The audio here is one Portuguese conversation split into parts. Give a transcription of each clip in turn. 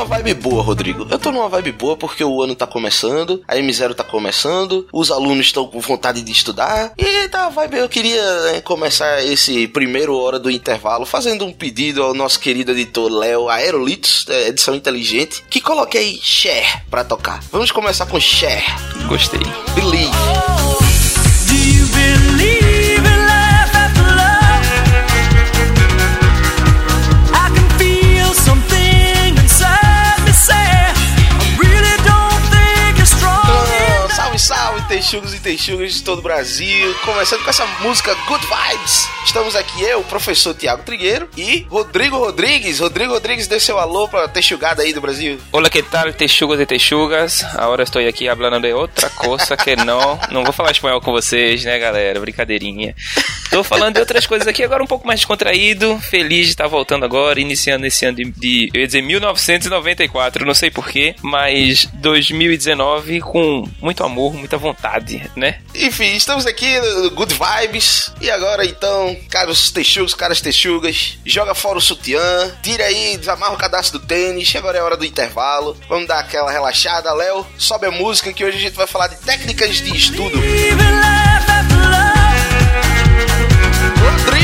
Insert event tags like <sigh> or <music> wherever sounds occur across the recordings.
Numa vibe boa, Rodrigo. Eu tô numa vibe boa porque o ano tá começando, a M0 tá começando, os alunos estão com vontade de estudar. E tá vibe, eu queria né, começar esse primeiro hora do intervalo fazendo um pedido ao nosso querido editor Léo Aerolitos, da edição inteligente, que coloque aí Share pra tocar. Vamos começar com Share. Gostei. Believe. Texugos e texugas de todo o Brasil. Começando com essa música Good Vibes. Estamos aqui eu, professor Tiago Trigueiro e Rodrigo Rodrigues. Rodrigo Rodrigues, dê seu alô pra texugada aí do Brasil. Hola, ¿qué tal, texugos e texugas? Ahora estoy aqui hablando de outra coisa que não... Não vou falar espanhol com vocês, né, galera? Brincadeirinha. Tô falando de outras coisas aqui, agora um pouco mais descontraído. Feliz de estar voltando agora, iniciando esse ano de... de eu ia dizer 1994, não sei porquê, mas 2019 com muito amor, muita vontade, né? Enfim, estamos aqui no Good Vibes. E agora então, caros texugos, caras texugas, joga fora o sutiã, tira aí, desamarra o cadastro do tênis. Agora é hora do intervalo. Vamos dar aquela relaxada, Léo. Sobe a música que hoje a gente vai falar de técnicas de estudo. Believe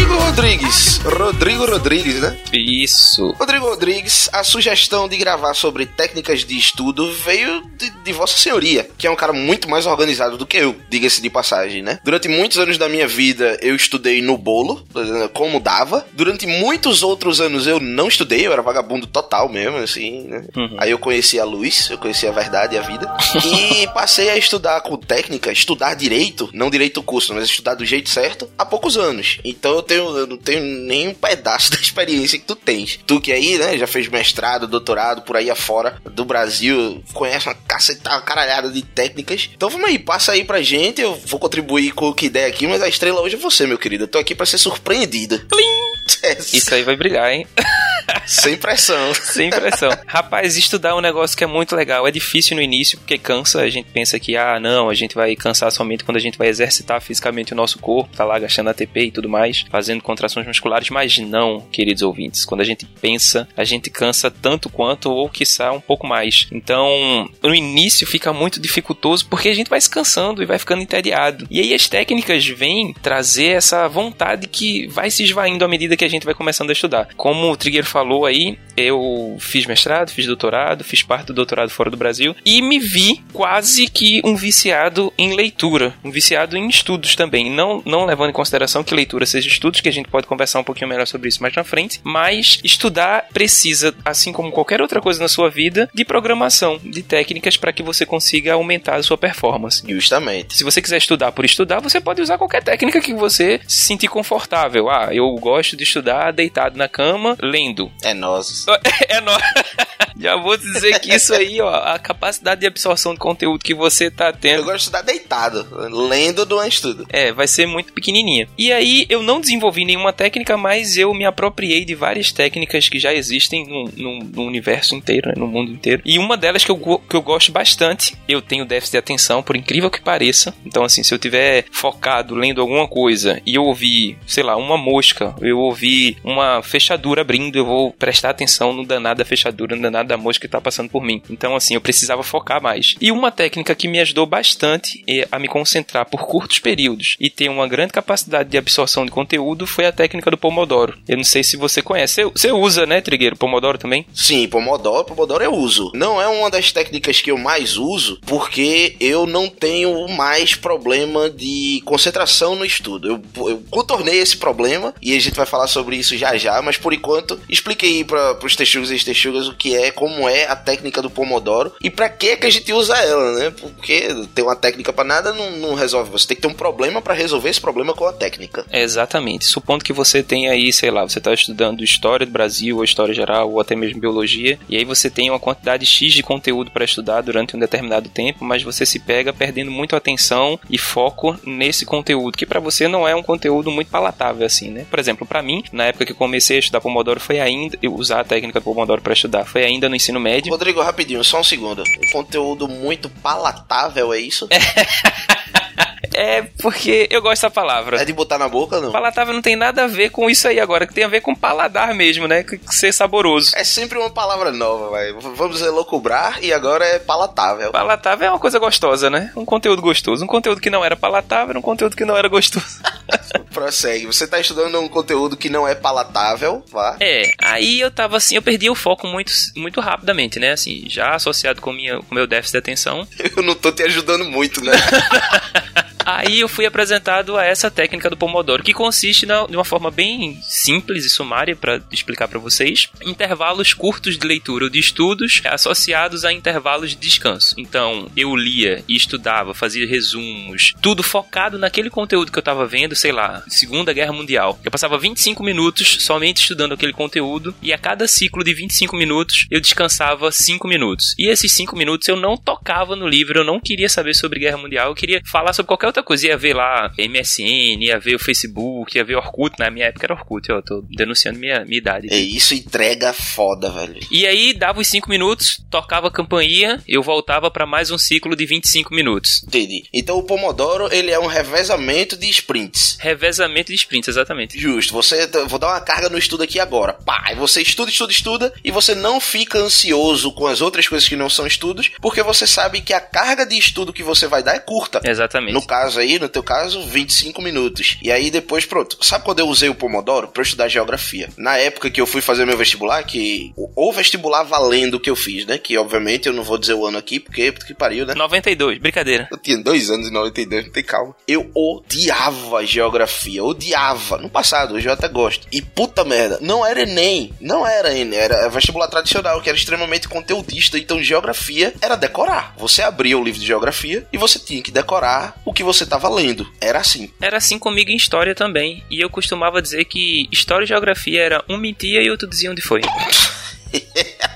Rodrigo Rodrigues. Rodrigo Rodrigues, né? Isso. Rodrigo Rodrigues, a sugestão de gravar sobre técnicas de estudo veio de, de Vossa Senhoria, que é um cara muito mais organizado do que eu, diga-se de passagem, né? Durante muitos anos da minha vida eu estudei no bolo, como dava. Durante muitos outros anos eu não estudei, eu era vagabundo total mesmo, assim, né? Uhum. Aí eu conheci a luz, eu conheci a verdade e a vida. <laughs> e passei a estudar com técnica, estudar direito, não direito curso, mas estudar do jeito certo, há poucos anos. Então eu tenho, eu não tenho nem um pedaço <laughs> da experiência que tu tens. Tu que aí, né, já fez mestrado, doutorado por aí afora do Brasil, conhece uma cacetada, uma caralhada de técnicas. Então vamos aí, passa aí pra gente, eu vou contribuir com o que der aqui, mas a estrela hoje é você, meu querido. Eu tô aqui pra ser surpreendida. <laughs> É, Isso aí vai brigar, hein? <laughs> Sem pressão. Sem pressão. Rapaz, estudar é um negócio que é muito legal. É difícil no início, porque cansa. A gente pensa que, ah, não, a gente vai cansar somente quando a gente vai exercitar fisicamente o nosso corpo, tá lá gastando ATP e tudo mais, fazendo contrações musculares. Mas não, queridos ouvintes. Quando a gente pensa, a gente cansa tanto quanto, ou quiçá um pouco mais. Então, no início fica muito dificultoso, porque a gente vai se cansando e vai ficando entediado. E aí as técnicas vêm trazer essa vontade que vai se esvaindo à medida que a gente vai começando a estudar. Como o Trigueiro falou aí, eu fiz mestrado, fiz doutorado, fiz parte do doutorado fora do Brasil e me vi quase que um viciado em leitura, um viciado em estudos também. Não, não levando em consideração que leitura seja estudos, que a gente pode conversar um pouquinho melhor sobre isso mais na frente, mas estudar precisa, assim como qualquer outra coisa na sua vida, de programação, de técnicas para que você consiga aumentar a sua performance. Justamente. Se você quiser estudar por estudar, você pode usar qualquer técnica que você se sentir confortável. Ah, eu gosto de estudar deitado na cama, lendo. É nós. <laughs> É nóis. <laughs> Já vou dizer que isso aí, ó, a capacidade de absorção de conteúdo que você tá Eu tendo. gosto de estudar deitado, lendo do estudo. É, vai ser muito pequenininha. E aí, eu não desenvolvi nenhuma técnica, mas eu me apropriei de várias técnicas que já existem no, no- no universo inteiro, né, no mundo inteiro. E uma delas que eu, que eu gosto bastante, eu tenho déficit de atenção, por incrível que pareça. Então, assim, se eu tiver focado lendo alguma coisa e eu ouvir, sei lá, uma mosca, eu ouvir uma fechadura abrindo, eu vou prestar atenção no danado da fechadura, no danado da mosca que tá passando por mim. Então, assim, eu precisava focar mais. E uma técnica que me ajudou bastante é a me concentrar por curtos períodos e ter uma grande capacidade de absorção de conteúdo foi a técnica do Pomodoro. Eu não sei se você conhece. Você, você usa, né, Trigueiro, Pomodoro também? Sim, Pomodoro, Pomodoro eu uso. Não é uma das técnicas que eu mais uso, porque eu não tenho mais problema de concentração no estudo. Eu, eu contornei esse problema e a gente vai falar sobre isso já já, mas por enquanto expliquei para os texugos e texugas o que é, como é a técnica do Pomodoro e para que que a gente usa ela, né? Porque ter uma técnica para nada não, não resolve. Você tem que ter um problema para resolver esse problema com a técnica. É, Exatamente. Supondo que você tenha aí, sei lá, você está estudando história do Brasil, ou história geral, ou até mesmo biologia, e aí você tem uma quantidade X de conteúdo para estudar durante um determinado tempo, mas você se pega perdendo muito atenção e foco nesse conteúdo, que para você não é um conteúdo muito palatável assim, né? Por exemplo, para mim, na época que comecei a estudar Pomodoro, foi ainda eu usar a técnica do Pomodoro para estudar, foi ainda no ensino médio. Rodrigo, rapidinho, só um segundo. Um conteúdo muito palatável, é isso? É <laughs> porque eu gosto dessa palavra. É de botar na boca, não? Palatável não tem nada a ver com isso aí agora, que tem a ver com paladar mesmo, né? Que ser saboroso. É sempre uma palavra nova, vai. Vamos elocubrar e agora é palatável. Palatável é uma coisa gostosa, né? Um conteúdo gostoso. Um conteúdo que não era palatável era um conteúdo que não era gostoso. <laughs> Prossegue. Você tá estudando um conteúdo que não é palatável, vá. É, aí eu tava assim, eu perdi o foco muito, muito rapidamente, né? Assim, já associado com com meu déficit de atenção. <laughs> Eu não tô te ajudando muito, né? <laughs> Aí eu fui apresentado a essa técnica do Pomodoro, que consiste na, de uma forma bem simples e sumária para explicar para vocês, intervalos curtos de leitura ou de estudos associados a intervalos de descanso. Então, eu lia e estudava, fazia resumos, tudo focado naquele conteúdo que eu tava vendo, sei lá, Segunda Guerra Mundial. Eu passava 25 minutos somente estudando aquele conteúdo e a cada ciclo de 25 minutos eu descansava 5 minutos. E esses 5 minutos eu não tocava no livro, eu não queria saber sobre Guerra Mundial, eu queria falar sobre qualquer outra coisa. Ia ver lá MSN, ia ver o Facebook, ia ver Orkut. Na minha época era Orkut, eu tô denunciando minha, minha idade. É isso entrega foda, velho. E aí dava os 5 minutos, tocava a campainha, eu voltava para mais um ciclo de 25 minutos. Entendi. Então o Pomodoro, ele é um revezamento de sprints. Revezamento de sprints, exatamente. Justo. Você, vou dar uma carga no estudo aqui agora. Pá, aí você estuda, estuda, estuda e você não fica ansioso com as outras coisas que não são estudos, porque você sabe que a carga de estudo que você vai dar é curta. Exatamente. No caso aí, no teu caso, 25 minutos. E aí depois, pronto. Sabe quando eu usei o Pomodoro? Pra eu estudar geografia. Na época que eu fui fazer meu vestibular, que. O vestibular valendo que eu fiz, né? Que obviamente eu não vou dizer o ano aqui, porque que pariu, né? 92, brincadeira. Eu tinha dois anos em 92, não tem calma. Eu odiava geografia, odiava. No passado, hoje eu até gosto. E puta merda, não era Enem, não era Enem, era vestibular tradicional, que era extremamente conteudista. Então, geografia era decorar. Você abria o livro de geografia e você tinha que decorar o que você estava lendo. Era assim. Era assim comigo em história também. E eu costumava dizer que história e geografia era um mentia e outro dizia onde foi. <laughs>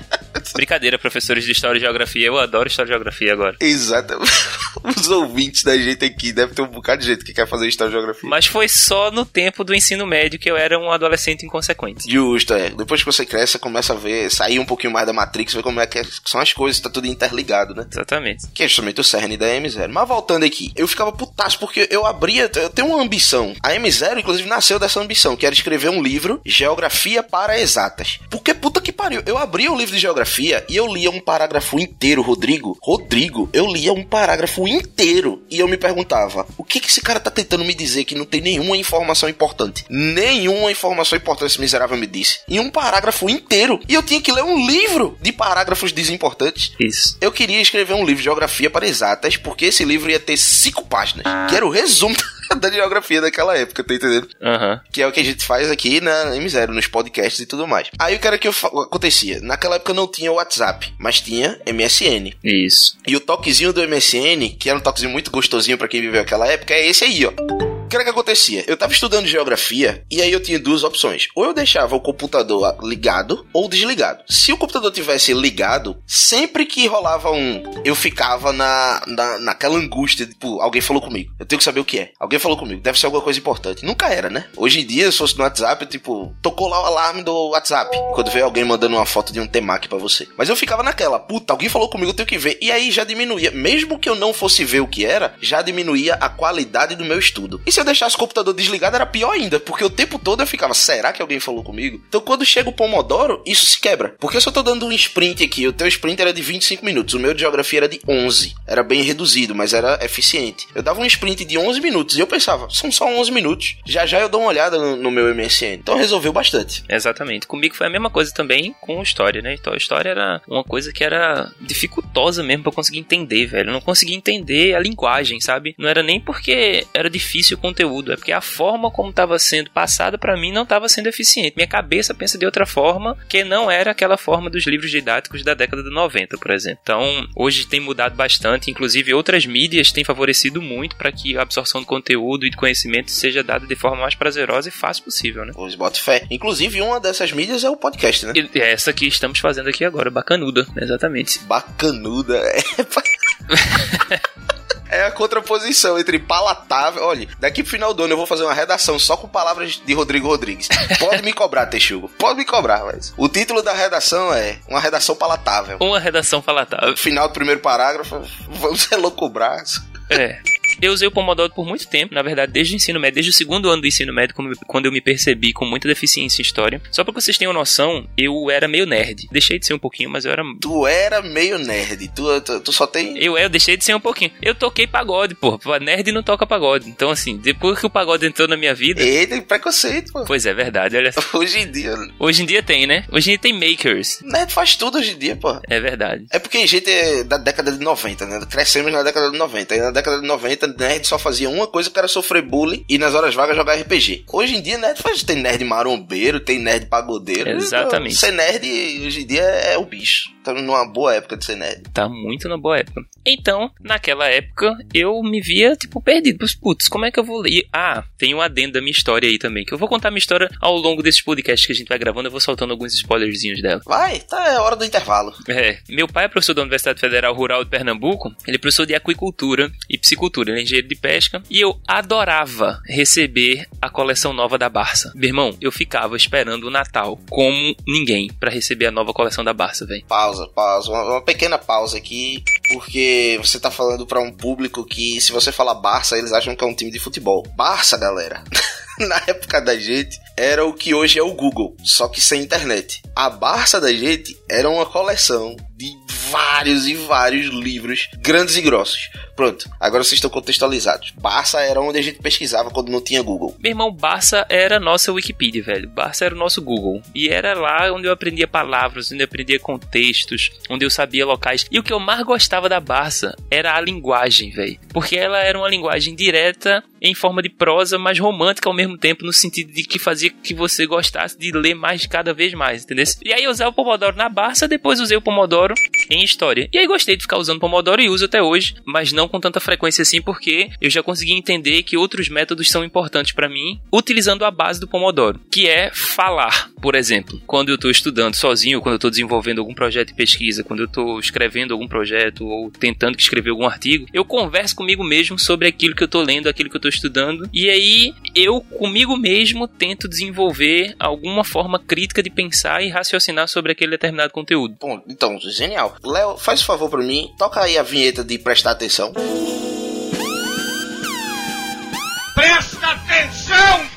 Brincadeira, professores de História e Geografia. Eu adoro História e Geografia agora. Exato. <laughs> Os ouvintes da gente aqui deve ter um bocado de gente que quer fazer História e Geografia. Mas foi só no tempo do ensino médio que eu era um adolescente inconsequente. Justo, é. Depois que você cresce, você começa a ver, sair um pouquinho mais da Matrix, ver como é que é- são as coisas, tá tudo interligado, né? Exatamente. Que é justamente o cerne da M0. Mas voltando aqui, eu ficava putaço porque eu abria, eu tenho uma ambição. A M0, inclusive, nasceu dessa ambição, que era escrever um livro, Geografia para Exatas. Porque puta que pariu, eu abria o livro de geografia e eu lia um parágrafo inteiro, Rodrigo. Rodrigo, eu lia um parágrafo inteiro e eu me perguntava: o que que esse cara tá tentando me dizer que não tem nenhuma informação importante? Nenhuma informação importante esse miserável me disse. Em um parágrafo inteiro. E eu tinha que ler um livro de parágrafos desimportantes. Isso. Eu queria escrever um livro de geografia para exatas, porque esse livro ia ter cinco páginas, que era o resumo <laughs> da geografia daquela época, tá entendendo? Aham. Que é o que a gente faz aqui na M0, nos podcasts e tudo mais. Aí o que era que acontecia? Naquela época não tinha WhatsApp, mas tinha MSN. Isso. E o toquezinho do MSN, que era um toquezinho muito gostosinho pra quem viveu aquela época, é esse aí, ó. Que era que acontecia? Eu tava estudando geografia e aí eu tinha duas opções. Ou eu deixava o computador ligado ou desligado. Se o computador tivesse ligado, sempre que rolava um, eu ficava na, na naquela angústia, tipo, alguém falou comigo. Eu tenho que saber o que é. Alguém falou comigo. Deve ser alguma coisa importante. Nunca era, né? Hoje em dia, se fosse no WhatsApp, tipo, tocou lá o alarme do WhatsApp. Quando vê alguém mandando uma foto de um temaki pra você. Mas eu ficava naquela, puta, alguém falou comigo, eu tenho que ver. E aí já diminuía. Mesmo que eu não fosse ver o que era, já diminuía a qualidade do meu estudo. E se eu deixasse o computador desligado, era pior ainda. Porque o tempo todo eu ficava, será que alguém falou comigo? Então quando chega o Pomodoro, isso se quebra. Porque se eu tô dando um sprint aqui, o teu sprint era de 25 minutos, o meu de geografia era de 11. Era bem reduzido, mas era eficiente. Eu dava um sprint de 11 minutos e eu pensava, são só 11 minutos. Já já eu dou uma olhada no, no meu MSN. Então resolveu bastante. Exatamente. Comigo foi a mesma coisa também com história, né? Então, a história era uma coisa que era dificultosa mesmo eu conseguir entender, velho. Eu não conseguia entender a linguagem, sabe? Não era nem porque era difícil conteúdo, é porque a forma como estava sendo passada pra mim não estava sendo eficiente. Minha cabeça pensa de outra forma, que não era aquela forma dos livros didáticos da década de 90, por exemplo. Então, hoje tem mudado bastante, inclusive outras mídias têm favorecido muito para que a absorção de conteúdo e de conhecimento seja dada de forma mais prazerosa e fácil possível, né? Pois boto fé. Inclusive, uma dessas mídias é o podcast, né? E é essa que estamos fazendo aqui agora, bacanuda, exatamente. Bacanuda. É, <laughs> É a contraposição entre palatável. Olha, daqui pro final do ano eu vou fazer uma redação só com palavras de Rodrigo Rodrigues. Pode me cobrar, Texugo. Pode me cobrar, mas. O título da redação é Uma Redação Palatável. Uma redação palatável. Final do primeiro parágrafo, vamos <laughs> ser louco braço. É. Eu usei o Pomodoro por muito tempo, na verdade, desde o ensino médio, desde o segundo ano do ensino médio, quando eu me percebi com muita deficiência em história. Só pra vocês tenham noção, eu era meio nerd. Deixei de ser um pouquinho, mas eu era. Tu era meio nerd. Tu, tu, tu só tem. Eu, eu deixei de ser um pouquinho. Eu toquei pagode, pô. Nerd não toca pagode. Então, assim, depois que o pagode entrou na minha vida. Ele tem preconceito, pô. Pois é, verdade. Olha, só. Hoje em dia. hoje em dia tem, né? Hoje em dia tem makers. Nerd faz tudo hoje em dia, pô. É verdade. É porque a gente é da década de 90, né? Crescemos na década de 90. E na década de 90, nerd só fazia uma coisa que era sofrer bullying e nas horas vagas jogar RPG. Hoje em dia, nerd faz. Tem nerd marombeiro, tem nerd pagodeiro. Exatamente. Ser nerd hoje em dia é o bicho. Estamos numa boa época de ser nerd. Tá muito na boa época. Então, naquela época, eu me via, tipo, perdido. Putz, como é que eu vou ler? Ah, tem um adendo da minha história aí também. Que eu vou contar minha história ao longo desses podcasts que a gente vai gravando. Eu vou soltando alguns spoilerzinhos dela. Vai, tá, é hora do intervalo. É, meu pai é professor da Universidade Federal Rural de Pernambuco. Ele é professor de aquicultura e piscicultura. Ele é engenheiro de pesca. E eu adorava receber a coleção nova da Barça. Meu irmão, eu ficava esperando o Natal como ninguém pra receber a nova coleção da Barça, velho. Pausa, pausa. Uma, uma pequena pausa aqui, porque você tá falando pra um público que, se você falar Barça, eles acham que é um time de futebol. Barça, galera. <laughs> <laughs> Na época da gente, era o que hoje é o Google, só que sem internet. A Barça da gente era uma coleção de vários e vários livros grandes e grossos. Pronto, agora vocês estão contextualizados. Barça era onde a gente pesquisava quando não tinha Google. Meu irmão, Barça era nossa Wikipedia, velho. Barça era o nosso Google. E era lá onde eu aprendia palavras, onde eu aprendia contextos, onde eu sabia locais. E o que eu mais gostava da Barça era a linguagem, velho. Porque ela era uma linguagem direta, em forma de prosa, mas romântica ao mesmo tempo, no sentido de que fazia que você gostasse de ler mais cada vez mais, entendeu? E aí eu usava o Pomodoro na Barça, depois usei o Pomodoro em história. E aí gostei de ficar usando Pomodoro e uso até hoje, mas não com tanta frequência assim, porque eu já consegui entender que outros métodos são importantes para mim, utilizando a base do Pomodoro, que é falar, por exemplo. Quando eu estou estudando sozinho, quando eu estou desenvolvendo algum projeto de pesquisa, quando eu estou escrevendo algum projeto ou tentando escrever algum artigo, eu converso comigo mesmo sobre aquilo que eu estou lendo, aquilo que eu estou estudando, e aí eu comigo mesmo tento desenvolver alguma forma crítica de pensar e raciocinar sobre aquele determinado conteúdo. Bom, então, genial. Léo, faz um favor pra mim, toca aí a vinheta de prestar atenção. Presta atenção!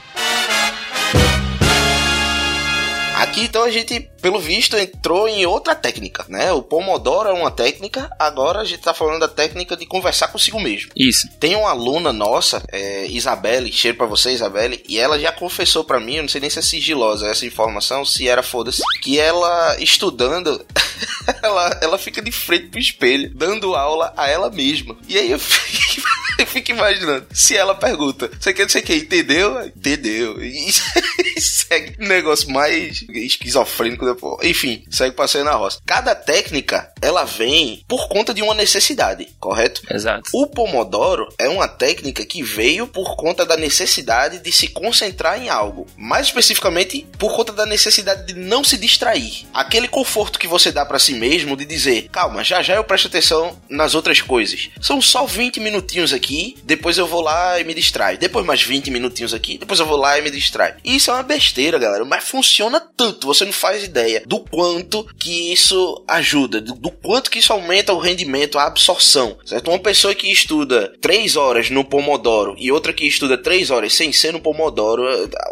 Aqui então a gente, pelo visto, entrou em outra técnica, né? O Pomodoro é uma técnica, agora a gente tá falando da técnica de conversar consigo mesmo. Isso. Tem uma aluna nossa, é, Isabelle, cheiro pra você, Isabelle, e ela já confessou pra mim, eu não sei nem se é sigilosa essa informação, se era foda-se, que ela estudando, <laughs> ela, ela fica de frente pro espelho, dando aula a ela mesma. E aí eu <laughs> fico, eu fico imaginando, se ela pergunta, você quer dizer que entendeu? Entendeu. E, e <laughs> segue um negócio mais esquizofrênico depois. Enfim, segue passeio na roça. Cada técnica, ela vem por conta de uma necessidade, correto? Exato. O Pomodoro é uma técnica que veio por conta da necessidade de se concentrar em algo. Mais especificamente, por conta da necessidade de não se distrair. Aquele conforto que você dá pra si mesmo de dizer: calma, já já eu presto atenção nas outras coisas. São só 20 minutinhos aqui, depois eu vou lá e me distraio. Depois mais 20 minutinhos aqui, depois eu vou lá e me distraio. E isso é uma besteira, galera, mas funciona tanto, você não faz ideia do quanto que isso ajuda, do, do quanto que isso aumenta o rendimento, a absorção, certo? Uma pessoa que estuda 3 horas no Pomodoro e outra que estuda 3 horas sem ser no Pomodoro,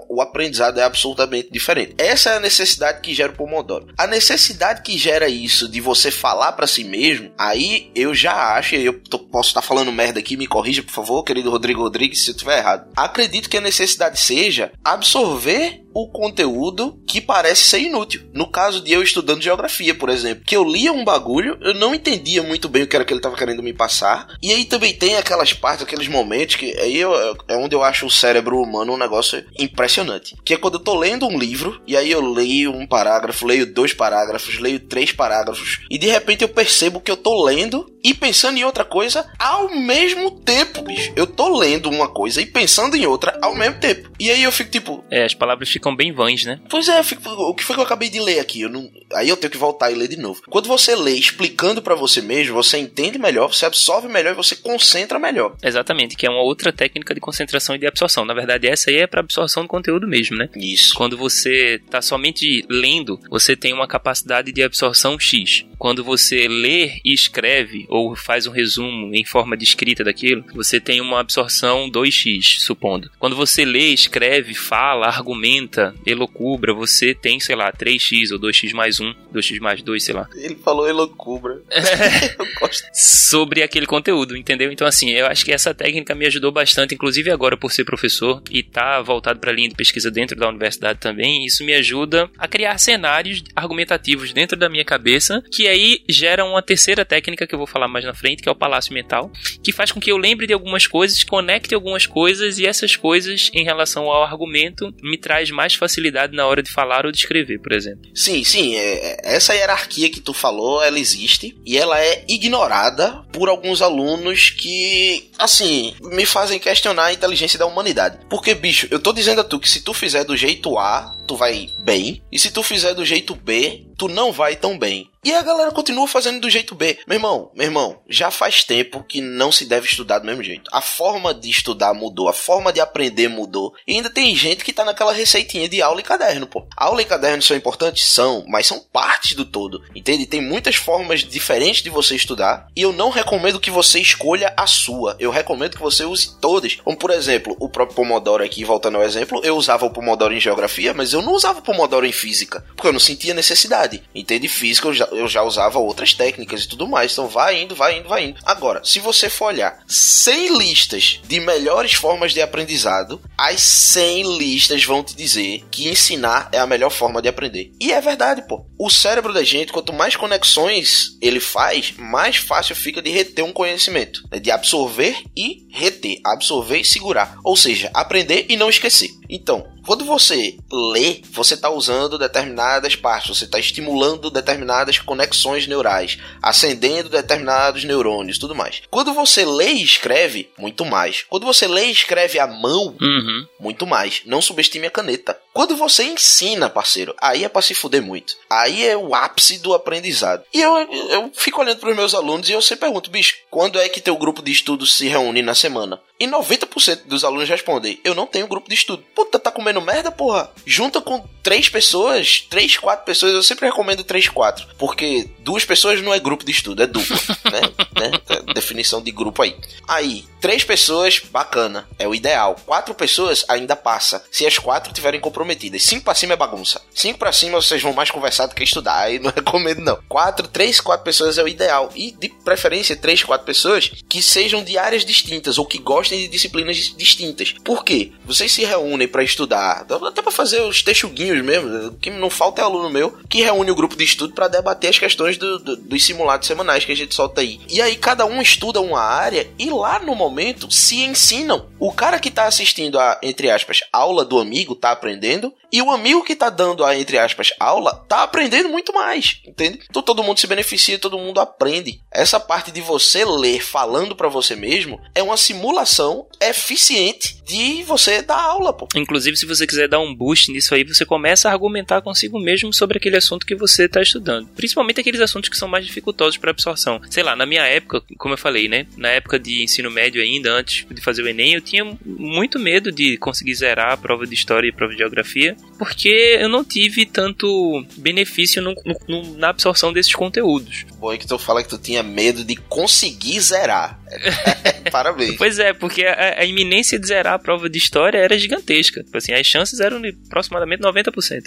o aprendizado é absolutamente diferente. Essa é a necessidade que gera o Pomodoro. A necessidade que gera isso de você falar pra si mesmo, aí eu já acho, eu tô- posso estar falando merda aqui, me corrija por favor, querido Rodrigo Rodrigues, se eu estiver errado. Acredito que a necessidade seja absorver o conteúdo que parece ser inútil. No caso de eu estudando geografia, por exemplo, que eu lia um bagulho, eu não entendia muito bem o que era que ele estava querendo me passar. E aí também tem aquelas partes, aqueles momentos que aí eu- é onde eu acho o cérebro humano um negócio impressionante. Que é quando eu tô lendo um livro e aí eu leio um parágrafo, leio dois parágrafos, leio três parágrafos e de repente eu percebo que eu tô lendo e pensando em outra coisa ao mesmo tempo, bicho. Eu tô lendo uma coisa e pensando em outra ao mesmo tempo. E aí eu fico tipo, É, as palavras ficam bem vãs, né? Pois é, eu fico- o que foi que eu acabei de ler aqui? Eu não, aí eu tenho que voltar e ler de novo. Quando você lê explicando pra você mesmo, você entende melhor, você absorve melhor e você concentra melhor. Exatamente, que é uma outra técnica de concentração e de absorção. Na verdade, essa aí é para absorção do conteúdo mesmo, né? Isso. Quando você está somente lendo, você tem uma capacidade de absorção X. Quando você lê e escreve, ou faz um resumo em forma de escrita daquilo, você tem uma absorção 2X, supondo. Quando você lê, escreve, fala, argumenta, elocubra, você tem, sei lá, 3X ou 2X mais 1, 2X mais 2, sei lá. Ele falou elocubra. <laughs> eu gosto. sobre aquele conteúdo, entendeu? Então, assim, eu acho que essa técnica me ajudou bastante, inclusive agora por ser professor e tá voltado para a linha de pesquisa dentro da universidade também. Isso me ajuda a criar cenários argumentativos dentro da minha cabeça, que aí gera uma terceira técnica que eu vou falar mais na frente, que é o palácio mental, que faz com que eu lembre de algumas coisas, conecte algumas coisas e essas coisas, em relação ao argumento, me traz mais facilidade na hora de falar ou de escrever, por exemplo. Sim, sim, é- é- essa hierarquia que tu falou, ela existe e ela é ignorada por alguns alunos que, assim, me fazem questionar a inteligência da humanidade. Porque, bicho, eu tô dizendo a tu que se tu fizer do jeito A, tu vai bem, e se tu fizer do jeito B, tu não vai tão bem. E a galera continua fazendo do jeito B. Meu irmão, meu irmão, já faz tempo que não se deve estudar do mesmo jeito. A forma de estudar mudou, a forma de aprender mudou. E ainda tem gente que tá naquela receitinha de aula e caderno, pô. Aula e caderno são importantes? São, mas são partes do todo. Entende? Tem muitas formas diferentes de você estudar. E eu não recomendo que você escolha a sua. Eu recomendo que você use todas. Como por exemplo, o próprio Pomodoro aqui, voltando ao exemplo, eu usava o Pomodoro em geografia, mas eu não usava o Pomodoro em física. Porque eu não sentia necessidade. Entende? Física eu já, eu já usava outras técnicas e tudo mais. Então vai indo, vai indo, vai indo. Agora, se você for olhar 100 listas de melhores formas de aprendizado, as 100 listas vão te dizer que ensinar é a melhor forma de aprender. E é verdade, pô. O cérebro da gente, quanto mais conexões ele faz, mais fácil fica de reter um conhecimento. né? De absorver e reter. Absorver e segurar. Ou seja, aprender e não esquecer. Então, quando você lê, você está usando determinadas partes, você está estimulando determinadas conexões neurais, acendendo determinados neurônios, tudo mais. Quando você lê e escreve, muito mais. Quando você lê e escreve à mão, Uhum. muito mais. Não subestime a caneta. Quando você ensina, parceiro, aí é pra se fuder muito. Aí é o ápice do aprendizado. E eu, eu fico olhando pros meus alunos e eu sempre pergunto, bicho, quando é que teu grupo de estudo se reúne na semana? E 90% dos alunos respondem, eu não tenho grupo de estudo. Puta, tá comendo merda, porra? Junta com três pessoas, três, quatro pessoas, eu sempre recomendo três, quatro. Porque duas pessoas não é grupo de estudo, é duplo, <laughs> né? né? É Definição de grupo aí. Aí, três pessoas, bacana, é o ideal. Quatro pessoas ainda passa, se as quatro tiverem comprometidas. Cinco pra cima é bagunça. Cinco pra cima vocês vão mais conversar do que estudar, aí não recomendo não. Quatro, três, quatro pessoas é o ideal. E de preferência, três, quatro pessoas que sejam de áreas distintas ou que gostem de disciplinas dis- distintas. Por quê? Vocês se reúnem pra estudar, até pra fazer os texuguinhos mesmo. Que não falta é aluno meu que reúne o grupo de estudo pra debater as questões do- do- dos simulados semanais que a gente solta aí. E aí cada um estuda uma área e lá no momento se ensinam. O cara que tá assistindo a, entre aspas, aula do amigo tá aprendendo e o amigo que tá dando a, entre aspas, aula tá aprendendo muito mais, entende? Então todo mundo se beneficia, todo mundo aprende. Essa parte de você ler falando pra você mesmo é uma simulação eficiente de você dar aula, pô. Inclusive, se você quiser dar um boost nisso aí, você começa a argumentar consigo mesmo sobre aquele assunto que você está estudando. Principalmente aqueles assuntos que são mais dificultosos para absorção. Sei lá, na minha época, como eu falei, né? Na época de ensino médio ainda, antes de fazer o Enem, eu tinha muito medo de conseguir zerar a prova de História e a prova de Geografia, porque eu não tive tanto benefício no- no- no- na absorção desses conteúdos. Bom é que tu fala que tu tinha medo de conseguir zerar. <laughs> Parabéns. Pois é, porque a, a iminência de zerar a prova de história era gigantesca. Tipo assim, as chances eram de aproximadamente 90%.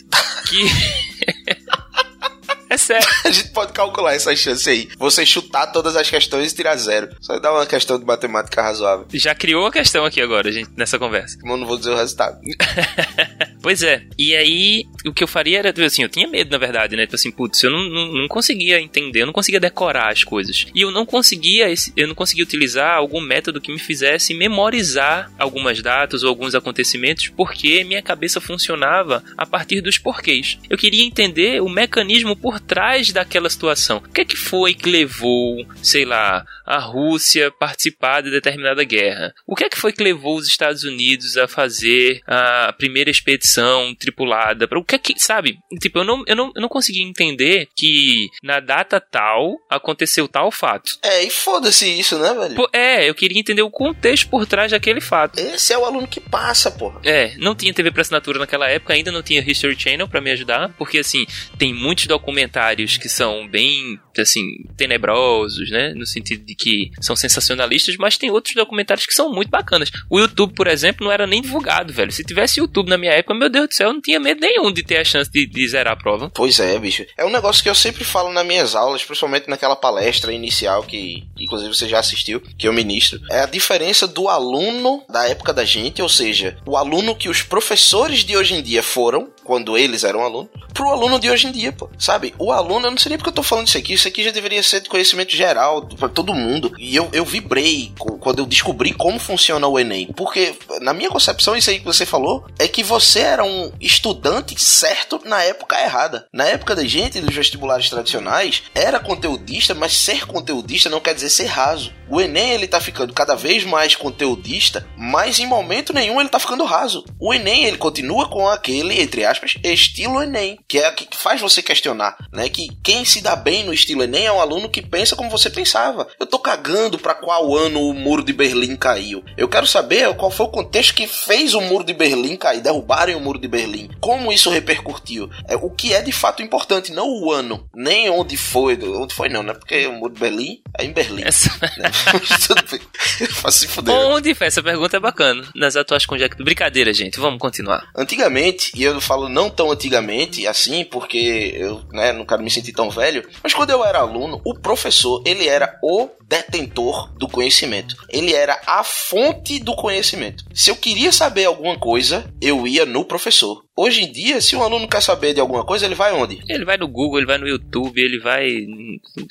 Que. <laughs> é sério. <laughs> A gente pode calcular essa chance aí. Você chutar todas as questões e tirar zero. Só dá uma questão de matemática razoável. Já criou a questão aqui agora, gente, nessa conversa. Como eu não vou dizer o resultado. <laughs> Pois é. E aí, o que eu faria era, tipo assim, eu tinha medo, na verdade, né? Tipo assim, putz, eu não, não, não conseguia entender, eu não conseguia decorar as coisas. E eu não conseguia, eu não conseguia utilizar algum método que me fizesse memorizar algumas datas ou alguns acontecimentos, porque minha cabeça funcionava a partir dos porquês. Eu queria entender o mecanismo por trás daquela situação. O que é que foi que levou, sei lá, a Rússia participar de determinada guerra? O que é que foi que levou os Estados Unidos a fazer a primeira expedição tripulada? Para o que é que, sabe? Tipo, eu não, eu não, eu não conseguia entender que na data tal aconteceu tal fato. É, e foda-se isso, né, velho? Pô, é, eu queria entender o contexto por trás daquele fato. Esse é o aluno que passa, porra. É, não tinha TV pra assinatura naquela época, ainda não tinha History Channel pra me ajudar, porque assim, tem muitos documentários que são bem, assim, tenebrosos, né? No sentido de que são sensacionalistas, mas tem outros documentários que são muito bacanas. O YouTube, por exemplo, não era nem divulgado, velho. Se tivesse YouTube na minha época, meu Deus do céu, eu não tinha medo nenhum de ter a chance de, de zerar a prova. Pois é, bicho. É um negócio que eu sempre falo nas minhas aulas, principalmente naquela palestra inicial que, inclusive, você já assistiu, que eu ministro. É a diferença do aluno da época da gente, ou seja, o aluno que os professores de hoje em dia foram, quando eles eram alunos, pro aluno de hoje em dia, pô. Sabe? O aluno, eu não sei nem porque eu tô falando isso aqui, isso aqui já deveria ser de conhecimento geral pra todo mundo. E eu, eu vibrei quando eu descobri como funciona o Enem. Porque, na minha concepção, isso aí que você falou, é que você era um estudante certo na época errada. Na época da gente, dos vestibulares tradicionais, era conteudista, mas ser conteudista não quer dizer ser raso. O Enem, ele tá ficando cada vez mais conteudista, mas em momento nenhum ele tá ficando raso. O Enem, ele continua com aquele, entre aspas, estilo Enem, que é o que faz você questionar, né? Que quem se dá bem no estilo Enem é um aluno que pensa como você pensava. Eu tô cagando pra qual ano o muro de Berlim caiu. Eu quero saber qual foi o contexto que fez o muro de Berlim cair, derrubarem o muro de Berlim. Como isso repercutiu. É, o que é de fato importante, não o ano, nem onde foi, onde foi não, né? Porque o muro de Berlim é em Berlim. Essa... né? <laughs> Faço se fuder. Onde foi? Essa pergunta é bacana. Nas atuais conjecturas. Brincadeira, gente. Vamos continuar. Antigamente, e eu falo não tão antigamente assim, porque eu né, não quero me sentir tão velho, mas quando eu era aluno, o professor, ele era o detentor do conhecimento. Ele era a fonte do conhecimento. Se eu queria saber alguma coisa, eu ia no professor. Hoje em dia, se um aluno quer saber de alguma coisa, ele vai onde? Ele vai no Google, ele vai no YouTube, ele vai.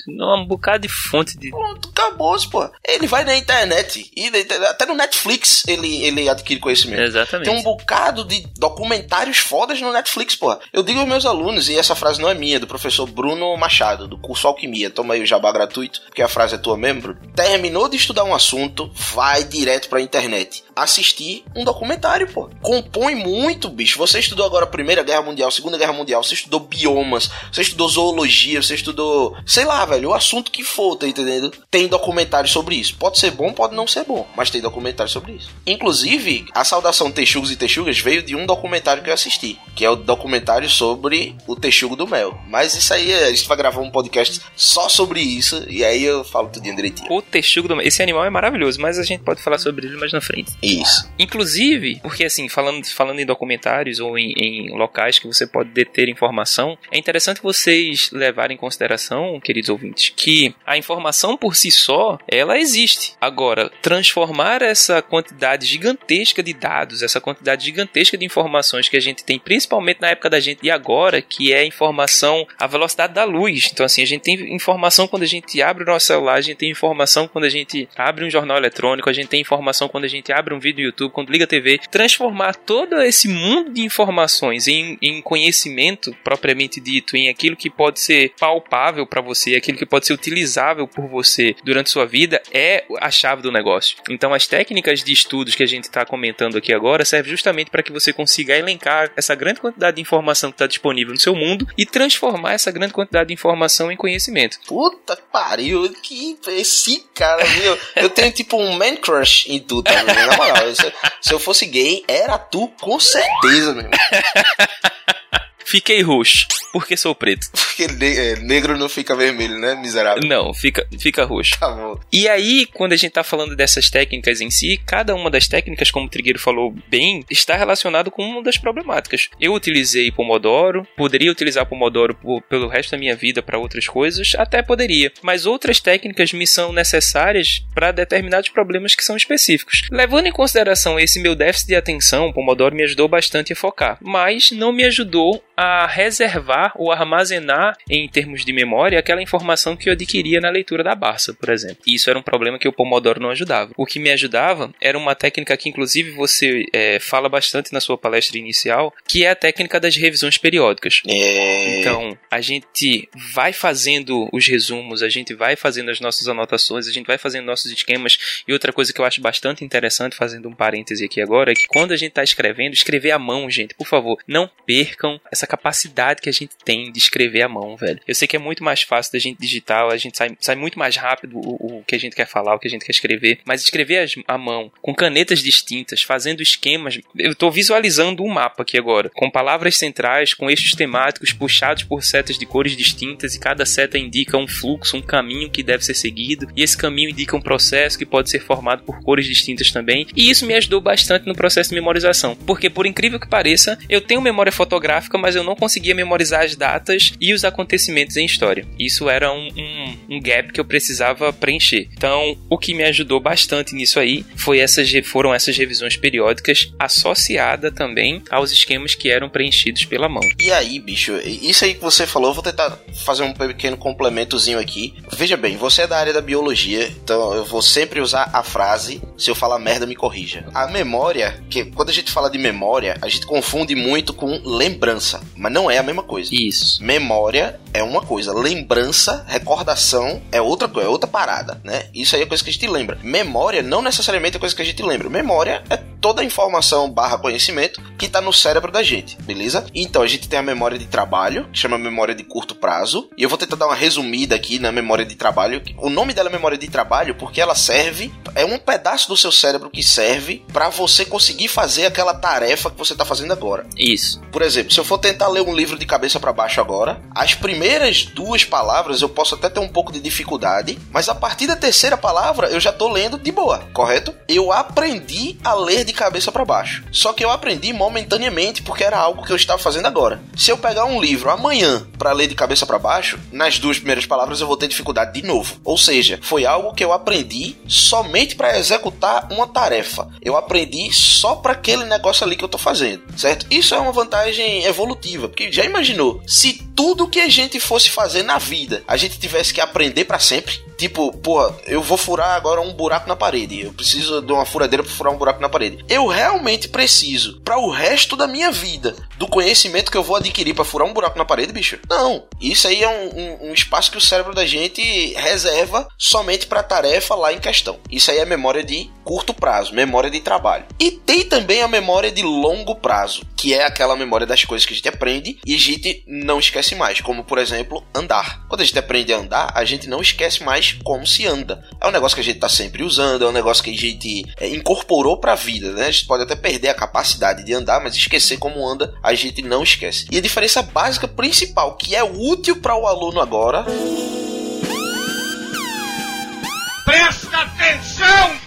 num bocado de fonte de. Pronto, acabou, pô. Ele vai na internet. E até no Netflix ele, ele adquire conhecimento. Exatamente. Tem um bocado de documentários fodas no Netflix, porra. Eu digo aos meus alunos, e essa frase não é minha, é do professor Bruno Machado, do curso Alquimia. Toma aí o jabá gratuito, porque a frase é tua membro. Terminou de estudar um assunto, vai direto pra internet. Assistir um documentário, pô. Compõe muito, bicho. Você estudou agora a Primeira Guerra Mundial, Segunda Guerra Mundial, você estudou biomas, você estudou zoologia, você estudou, sei lá, velho, o assunto que for, tá entendendo? Tem documentário sobre isso. Pode ser bom, pode não ser bom, mas tem documentário sobre isso. Inclusive, a saudação Texugos e Texugas veio de um documentário que eu assisti, que é o documentário sobre o texugo do mel. Mas isso aí, a gente vai gravar um podcast só sobre isso, e aí eu falo tudinho direitinho. O texugo do. Esse animal é maravilhoso, mas a gente pode falar sobre ele mais na frente. Isso. Inclusive, porque assim, falando, falando em documentários ou em, em locais que você pode deter informação, é interessante vocês levarem em consideração, queridos ouvintes, que a informação por si só, ela existe. Agora, transformar essa quantidade gigantesca de dados, essa quantidade gigantesca de informações que a gente tem, principalmente na época da gente e agora, que é informação à velocidade da luz. Então, assim, a gente tem informação quando a gente abre o nosso celular, a gente tem informação quando a gente abre um jornal eletrônico, a gente tem informação quando a gente abre um vídeo no YouTube, quando liga a TV. Transformar todo esse mundo de informações em, em conhecimento propriamente dito, em aquilo que pode ser palpável para você, aquilo que pode ser utilizável por você durante sua vida, é a chave do negócio. Então, as técnicas de estudos que a gente está comentando aqui agora servem justamente para que você consiga elencar essa grande quantidade de informação que está disponível no seu mundo e transformar essa grande quantidade de informação em conhecimento. Puta que pariu, que esse cara, meu. Eu tenho tipo um man crush em tu, tá? Moral, se, se eu fosse gay, era tu, com certeza, meu irmão. <laughs> Fiquei roxo, porque sou preto. <laughs> Porque ne- é, negro não fica vermelho, né? Miserável. Não, fica, fica roxo. Tá bom. E aí, quando a gente tá falando dessas técnicas em si, cada uma das técnicas, como o Trigueiro falou bem, está relacionado com uma das problemáticas. Eu utilizei Pomodoro, poderia utilizar Pomodoro por- pelo resto da minha vida para outras coisas, até poderia, mas outras técnicas me são necessárias para determinados problemas que são específicos. Levando em consideração esse meu déficit de atenção, o Pomodoro me ajudou bastante a focar, mas não me ajudou a reservar ou armazenar em termos de memória aquela informação que eu adquiria na leitura da Barça, por exemplo. E isso era um problema que o Pomodoro não ajudava. O que me ajudava era uma técnica que, inclusive, você é, fala bastante na sua palestra inicial, que é a técnica das revisões periódicas. É... Então, a gente vai fazendo os resumos, a gente vai fazendo as nossas anotações, a gente vai fazendo nossos esquemas. E outra coisa que eu acho bastante interessante, fazendo um parêntese aqui agora, é que quando a gente está escrevendo, escrever à mão, gente, por favor, não percam essa capacidade que a gente tem de escrever à mão, velho. Eu sei que é muito mais fácil da gente digitar, a gente sai, sai muito mais rápido o, o que a gente quer falar, o que a gente quer escrever, mas escrever à mão, com canetas distintas, fazendo esquemas. Eu estou visualizando um mapa aqui agora, com palavras centrais, com eixos temáticos puxados por setas de cores distintas, e cada seta indica um fluxo, um caminho que deve ser seguido, e esse caminho indica um processo que pode ser formado por cores distintas também. E isso me ajudou bastante no processo de memorização, porque por incrível que pareça, eu tenho memória fotográfica, mas eu não conseguia memorizar as datas e os acontecimentos em história. Isso era um, um, um gap que eu precisava preencher. Então, o que me ajudou bastante nisso aí foi essas, foram essas revisões periódicas associada também aos esquemas que eram preenchidos pela mão. E aí, bicho, isso aí que você falou, eu vou tentar fazer um pequeno complementozinho aqui. Veja bem, você é da área da biologia, então eu vou sempre usar a frase: se eu falar merda, me corrija. A memória, que quando a gente fala de memória, a gente confunde muito com lembrança, mas não é a mesma coisa. Isso. Memória é uma coisa, lembrança, recordação é outra coisa, é outra parada, né? Isso aí é coisa que a gente lembra. Memória não necessariamente é coisa que a gente lembra. Memória é toda a informação barra conhecimento que tá no cérebro da gente, beleza? Então a gente tem a memória de trabalho, que chama memória de curto prazo, e eu vou tentar dar uma resumida aqui na memória de trabalho. O nome dela é memória de trabalho porque ela serve, é um pedaço do seu cérebro que serve para você conseguir fazer aquela tarefa que você tá fazendo agora. Isso. Por exemplo, se eu for tentar ler um livro de cabeça para baixo agora, as primeiras duas palavras eu posso até ter um pouco de dificuldade, mas a partir da terceira palavra eu já tô lendo de boa, correto? Eu aprendi a ler de cabeça para baixo. Só que eu aprendi momentaneamente porque era algo que eu estava fazendo agora. Se eu pegar um livro amanhã para ler de cabeça para baixo, nas duas primeiras palavras eu vou ter dificuldade de novo. Ou seja, foi algo que eu aprendi somente para executar uma tarefa. Eu aprendi só para aquele negócio ali que eu tô fazendo, certo? Isso é uma vantagem evolutiva, porque já imaginou se tudo que a gente fosse fazer na vida, a gente tivesse que aprender para sempre? Tipo, porra, eu vou furar agora um buraco na parede. Eu preciso de uma furadeira para furar um buraco na parede. Eu realmente preciso, para o resto da minha vida, do conhecimento que eu vou adquirir para furar um buraco na parede, bicho? Não. Isso aí é um, um- um espaço que o cérebro da gente reserva somente para a tarefa lá em questão. Isso aí é memória de curto prazo, memória de trabalho. E tem também a memória de longo prazo, que é aquela memória das coisas que a gente aprende e a gente não esquece mais, como por exemplo, andar. Quando a gente aprende a andar, a gente não esquece mais como se anda. É um negócio que a gente tá sempre usando, é um negócio que a gente é, incorporou pra vida, né? A gente pode até perder a capacidade de andar, mas esquecer como anda, a gente não esquece. E a diferença básica principal, que é útil para o aluno agora, Presta atenção!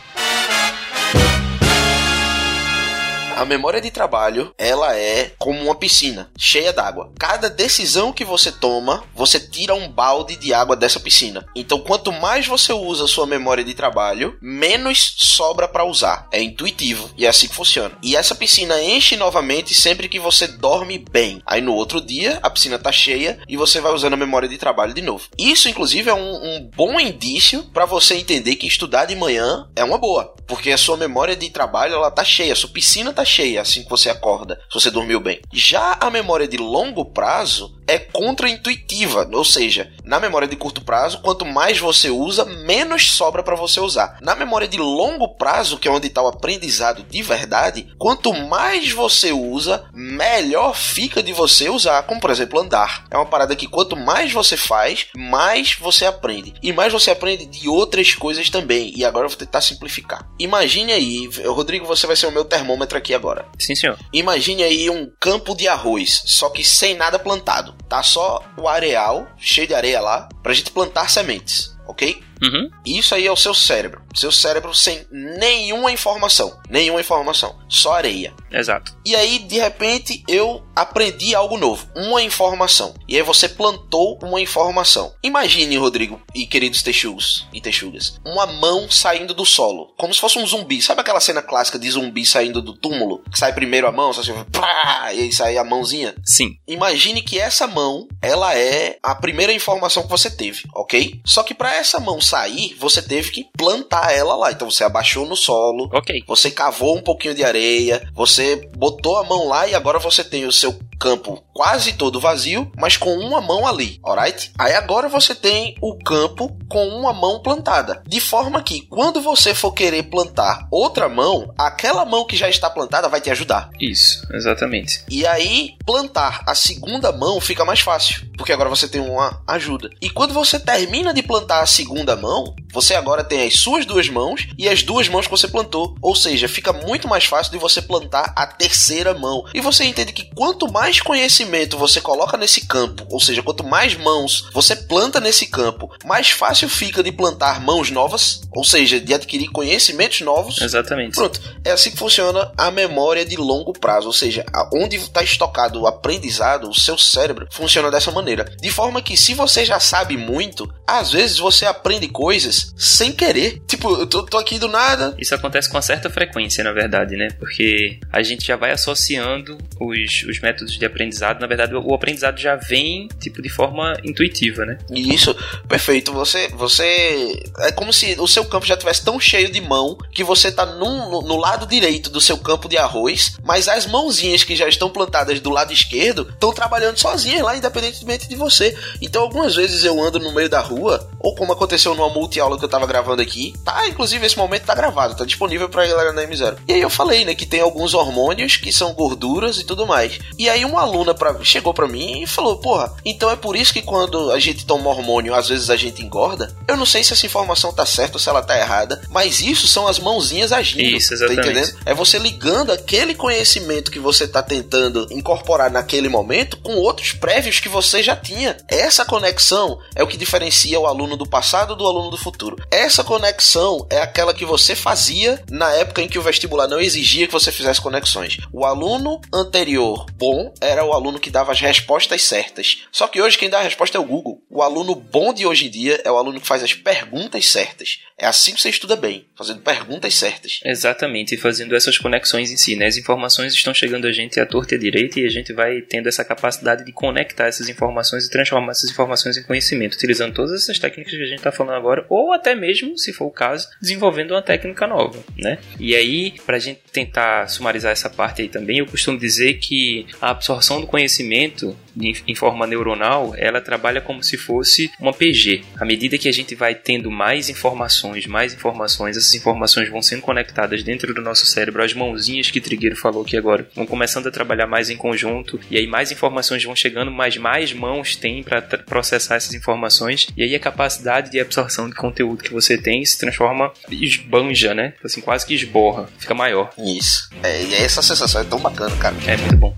A memória de trabalho, ela é como uma piscina, cheia d'água. Cada decisão que você toma, você tira um balde de água dessa piscina. Então, quanto mais você usa a sua memória de trabalho, menos sobra para usar. É intuitivo e é assim que funciona. E essa piscina enche novamente sempre que você dorme bem. Aí no outro dia, a piscina tá cheia e você vai usando a memória de trabalho de novo. Isso, inclusive, é um, um bom indício para você entender que estudar de manhã é uma boa, porque a sua memória de trabalho ela tá cheia, a sua piscina tá cheia assim que você acorda, se você dormiu bem. Já a memória de longo prazo é contra-intuitiva, ou seja, na memória de curto prazo, quanto mais você usa, menos sobra para você usar. Na memória de longo prazo, que é onde está o aprendizado de verdade, quanto mais você usa, melhor fica de você usar, como por exemplo andar. É uma parada que quanto mais você faz, mais você aprende. E mais você aprende de outras coisas também. E agora eu vou tentar simplificar. Imagine aí, Rodrigo, você vai ser o meu termômetro aqui agora. Sim, senhor. Imagine aí um campo de arroz, só que sem nada plantado. Tá só o areal, cheio de areia lá, pra gente plantar sementes, ok? Uhum. Isso aí é o seu cérebro. Seu cérebro sem nenhuma informação. Nenhuma informação. Só areia. Exato. E aí, de repente, eu aprendi algo novo. Uma informação. E aí você plantou uma informação. Imagine, Rodrigo e queridos texugos e texugas, uma mão saindo do solo. Como se fosse um zumbi. Sabe aquela cena clássica de zumbi saindo do túmulo? Que sai primeiro a mão, só assim, plá, e aí sai a mãozinha. Sim. Imagine que essa mão, ela é a primeira informação que você teve, ok? Só que para essa mão sair, você teve que plantar ela lá. Então você abaixou no solo, Ok. você cavou um pouquinho de areia, você botou a mão lá e agora você tem o seu campo quase todo vazio, mas com uma mão ali, alright? Aí agora você tem o campo com uma mão plantada. De forma que quando você for querer plantar outra mão, aquela mão que já está plantada vai te ajudar. Isso, exatamente. E aí, plantar a segunda mão fica mais fácil, porque agora você tem uma ajuda. E quando você termina de plantar a segunda mão, você agora tem as suas duas mãos e as duas mãos que você plantou. Ou seja, fica muito mais fácil de você plantar a terceira mão. E você entende que quanto mais conhecimento você coloca nesse campo, ou seja, quanto mais mãos você planta nesse campo, mais fácil fica de plantar mãos novas, ou seja, de adquirir conhecimentos novos. Exatamente. Pronto, é assim que funciona a memória de longo prazo, ou seja, onde está estocado o aprendizado, o seu cérebro funciona dessa maneira. De forma que se você já sabe muito, às vezes você aprende coisas sem querer. Tipo, eu tô, tô aqui do nada. Isso acontece com uma certa frequência, na verdade, né? Porque a gente já vai associando os, os métodos de aprendizado. Na verdade, o aprendizado já vem, tipo, de forma intuitiva, né? Isso, perfeito. Você, você é como se o seu campo já tivesse tão cheio de mão que você tá num- no, no lado direito do seu campo de arroz, mas as mãozinhas que já estão plantadas do lado esquerdo estão trabalhando sozinhas lá, independentemente de você. Então, algumas vezes eu ando no meio da rua, ou como aconteceu numa multi-aula que eu tava gravando aqui, tá, inclusive esse momento tá gravado, tá disponível pra galera na M0. E aí eu falei, né, que tem alguns hormônios que são gorduras e tudo mais. E aí uma aluna pra, chegou pra mim e falou, porra, então é por isso que quando a gente toma hormônio, às vezes a gente engorda? Eu não sei se essa informação tá certa ou se ela tá errada, mas isso são as mãozinhas agindo. Isso, exatamente. Tá entendendo? É você ligando aquele conhecimento que você tá tentando incorporar naquele momento com outros prévios que você já tinha. Essa conexão é o que diferencia o aluno do passado do aluno do futuro. Essa conexão é aquela que você fazia na época em que o vestibular não exigia que você fizesse conexões. O aluno anterior bom era o aluno que dava as respostas certas. Só que hoje quem dá a resposta é o Google. O aluno bom de hoje em dia é o aluno que faz as perguntas certas. É assim que você estuda bem, fazendo perguntas certas. Exatamente, e fazendo essas conexões em si, né? As informações estão chegando a gente à torta e à direita e a gente vai tendo essa capacidade de conectar essas informações e transformar essas informações em conhecimento, utilizando todas essas técnicas que a gente está falando agora, ou até mesmo, se for o caso, desenvolvendo uma técnica nova, né? E aí, para a gente tentar sumarizar essa parte aí também, eu costumo dizer que a absorção do conhecimento em forma neuronal, ela trabalha como se fosse uma PG. À medida que a gente vai tendo mais informações, mais informações, essas informações vão sendo conectadas dentro do nosso cérebro, as mãozinhas que Trigueiro falou aqui agora, vão começando a trabalhar mais em conjunto, e aí mais informações vão chegando, mas mais mãos tem para processar essas informações, e aí a capacidade de absorção de conteúdo que você tem se transforma, esbanja, né? Assim, quase que esborra, fica maior. Isso. É, e essa sensação é tão bacana, cara. É muito bom.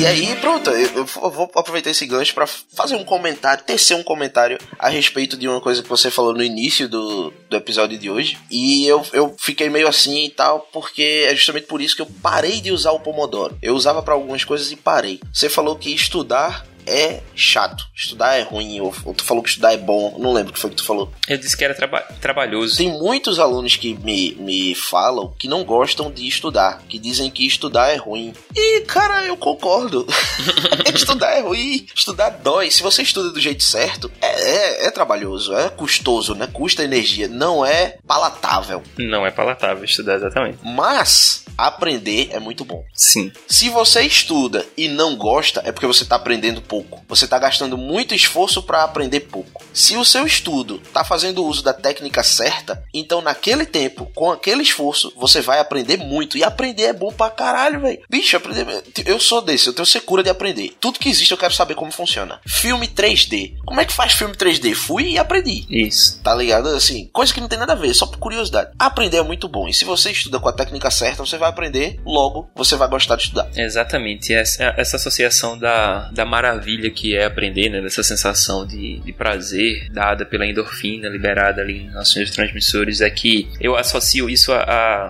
E aí, pronto, eu, eu vou aproveitar esse gancho pra fazer um comentário, tecer um comentário a respeito de uma coisa que você falou no início do, do episódio de hoje. E eu, eu fiquei meio assim e tal, porque é justamente por isso que eu parei de usar o Pomodoro. Eu usava pra algumas coisas e parei. Você falou que estudar é chato, estudar é ruim, ou, ou tu falou que estudar é bom, não lembro o que foi que tu falou. Eu disse que era traba trabalhoso. Tem muitos alunos que me, me falam que não gostam de estudar, que dizem que estudar é ruim. E, cara, eu concordo. <laughs> estudar é ruim, estudar dói. Se você estuda do jeito certo, é, é, é trabalhoso, é custoso, né? Custa energia, não é palatável. Não é palatável estudar exatamente. Mas aprender é muito bom. Sim. Se você estuda e não gosta, é porque você está aprendendo pouco. Você está gastando muito esforço para aprender pouco. Se o seu estudo tá fazendo uso da técnica certa, então naquele tempo, com aquele esforço, você vai aprender muito. E aprender é bom pra caralho, velho. Bicho, aprender. Eu sou desse, eu tenho secura de aprender. Tudo que existe eu quero saber como funciona. Filme 3D. Como é que faz filme 3D? Fui e aprendi. Isso. Tá ligado? Assim, coisa que não tem nada a ver, só por curiosidade. Aprender é muito bom. E se você estuda com a técnica certa, você vai aprender, logo você vai gostar de estudar. Exatamente. Essa, essa associação da, da maravilha que é aprender, né? Dessa sensação de, de prazer dada pela endorfina liberada ali nos neurotransmissores é que eu associo isso à,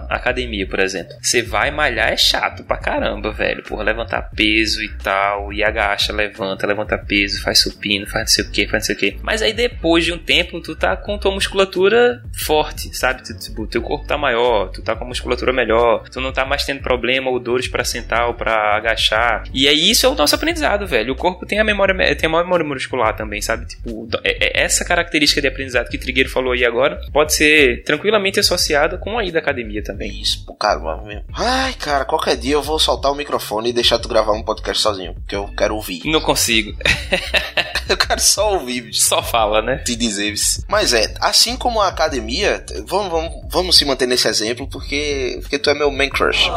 à academia, por exemplo. Você vai malhar é chato pra caramba, velho. Porra, levantar peso e tal, e agacha, levanta, levanta peso, faz supino, faz não sei o que, faz não sei o que. Mas aí depois de um tempo, tu tá com tua musculatura forte, sabe? Tu, tipo, teu corpo tá maior, tu tá com a musculatura melhor, tu não tá mais tendo problema ou dores para sentar ou pra agachar. E aí isso é o nosso aprendizado, velho. O corpo tem a memória, tem a memória muscular também, sabe? Tipo, é, é essa característica de aprendizado que o Trigueiro falou aí agora pode ser tranquilamente associada com a ida à academia também. Isso, cara, mesmo. Ai, cara, qualquer dia eu vou soltar o microfone e deixar tu gravar um podcast sozinho, porque eu quero ouvir. Não consigo. <laughs> eu quero só ouvir, bicho. Só fala, né? Te dizer, bicho. Mas é, assim como a academia, vamos, vamos, vamos se manter nesse exemplo, porque, porque tu é meu main crush.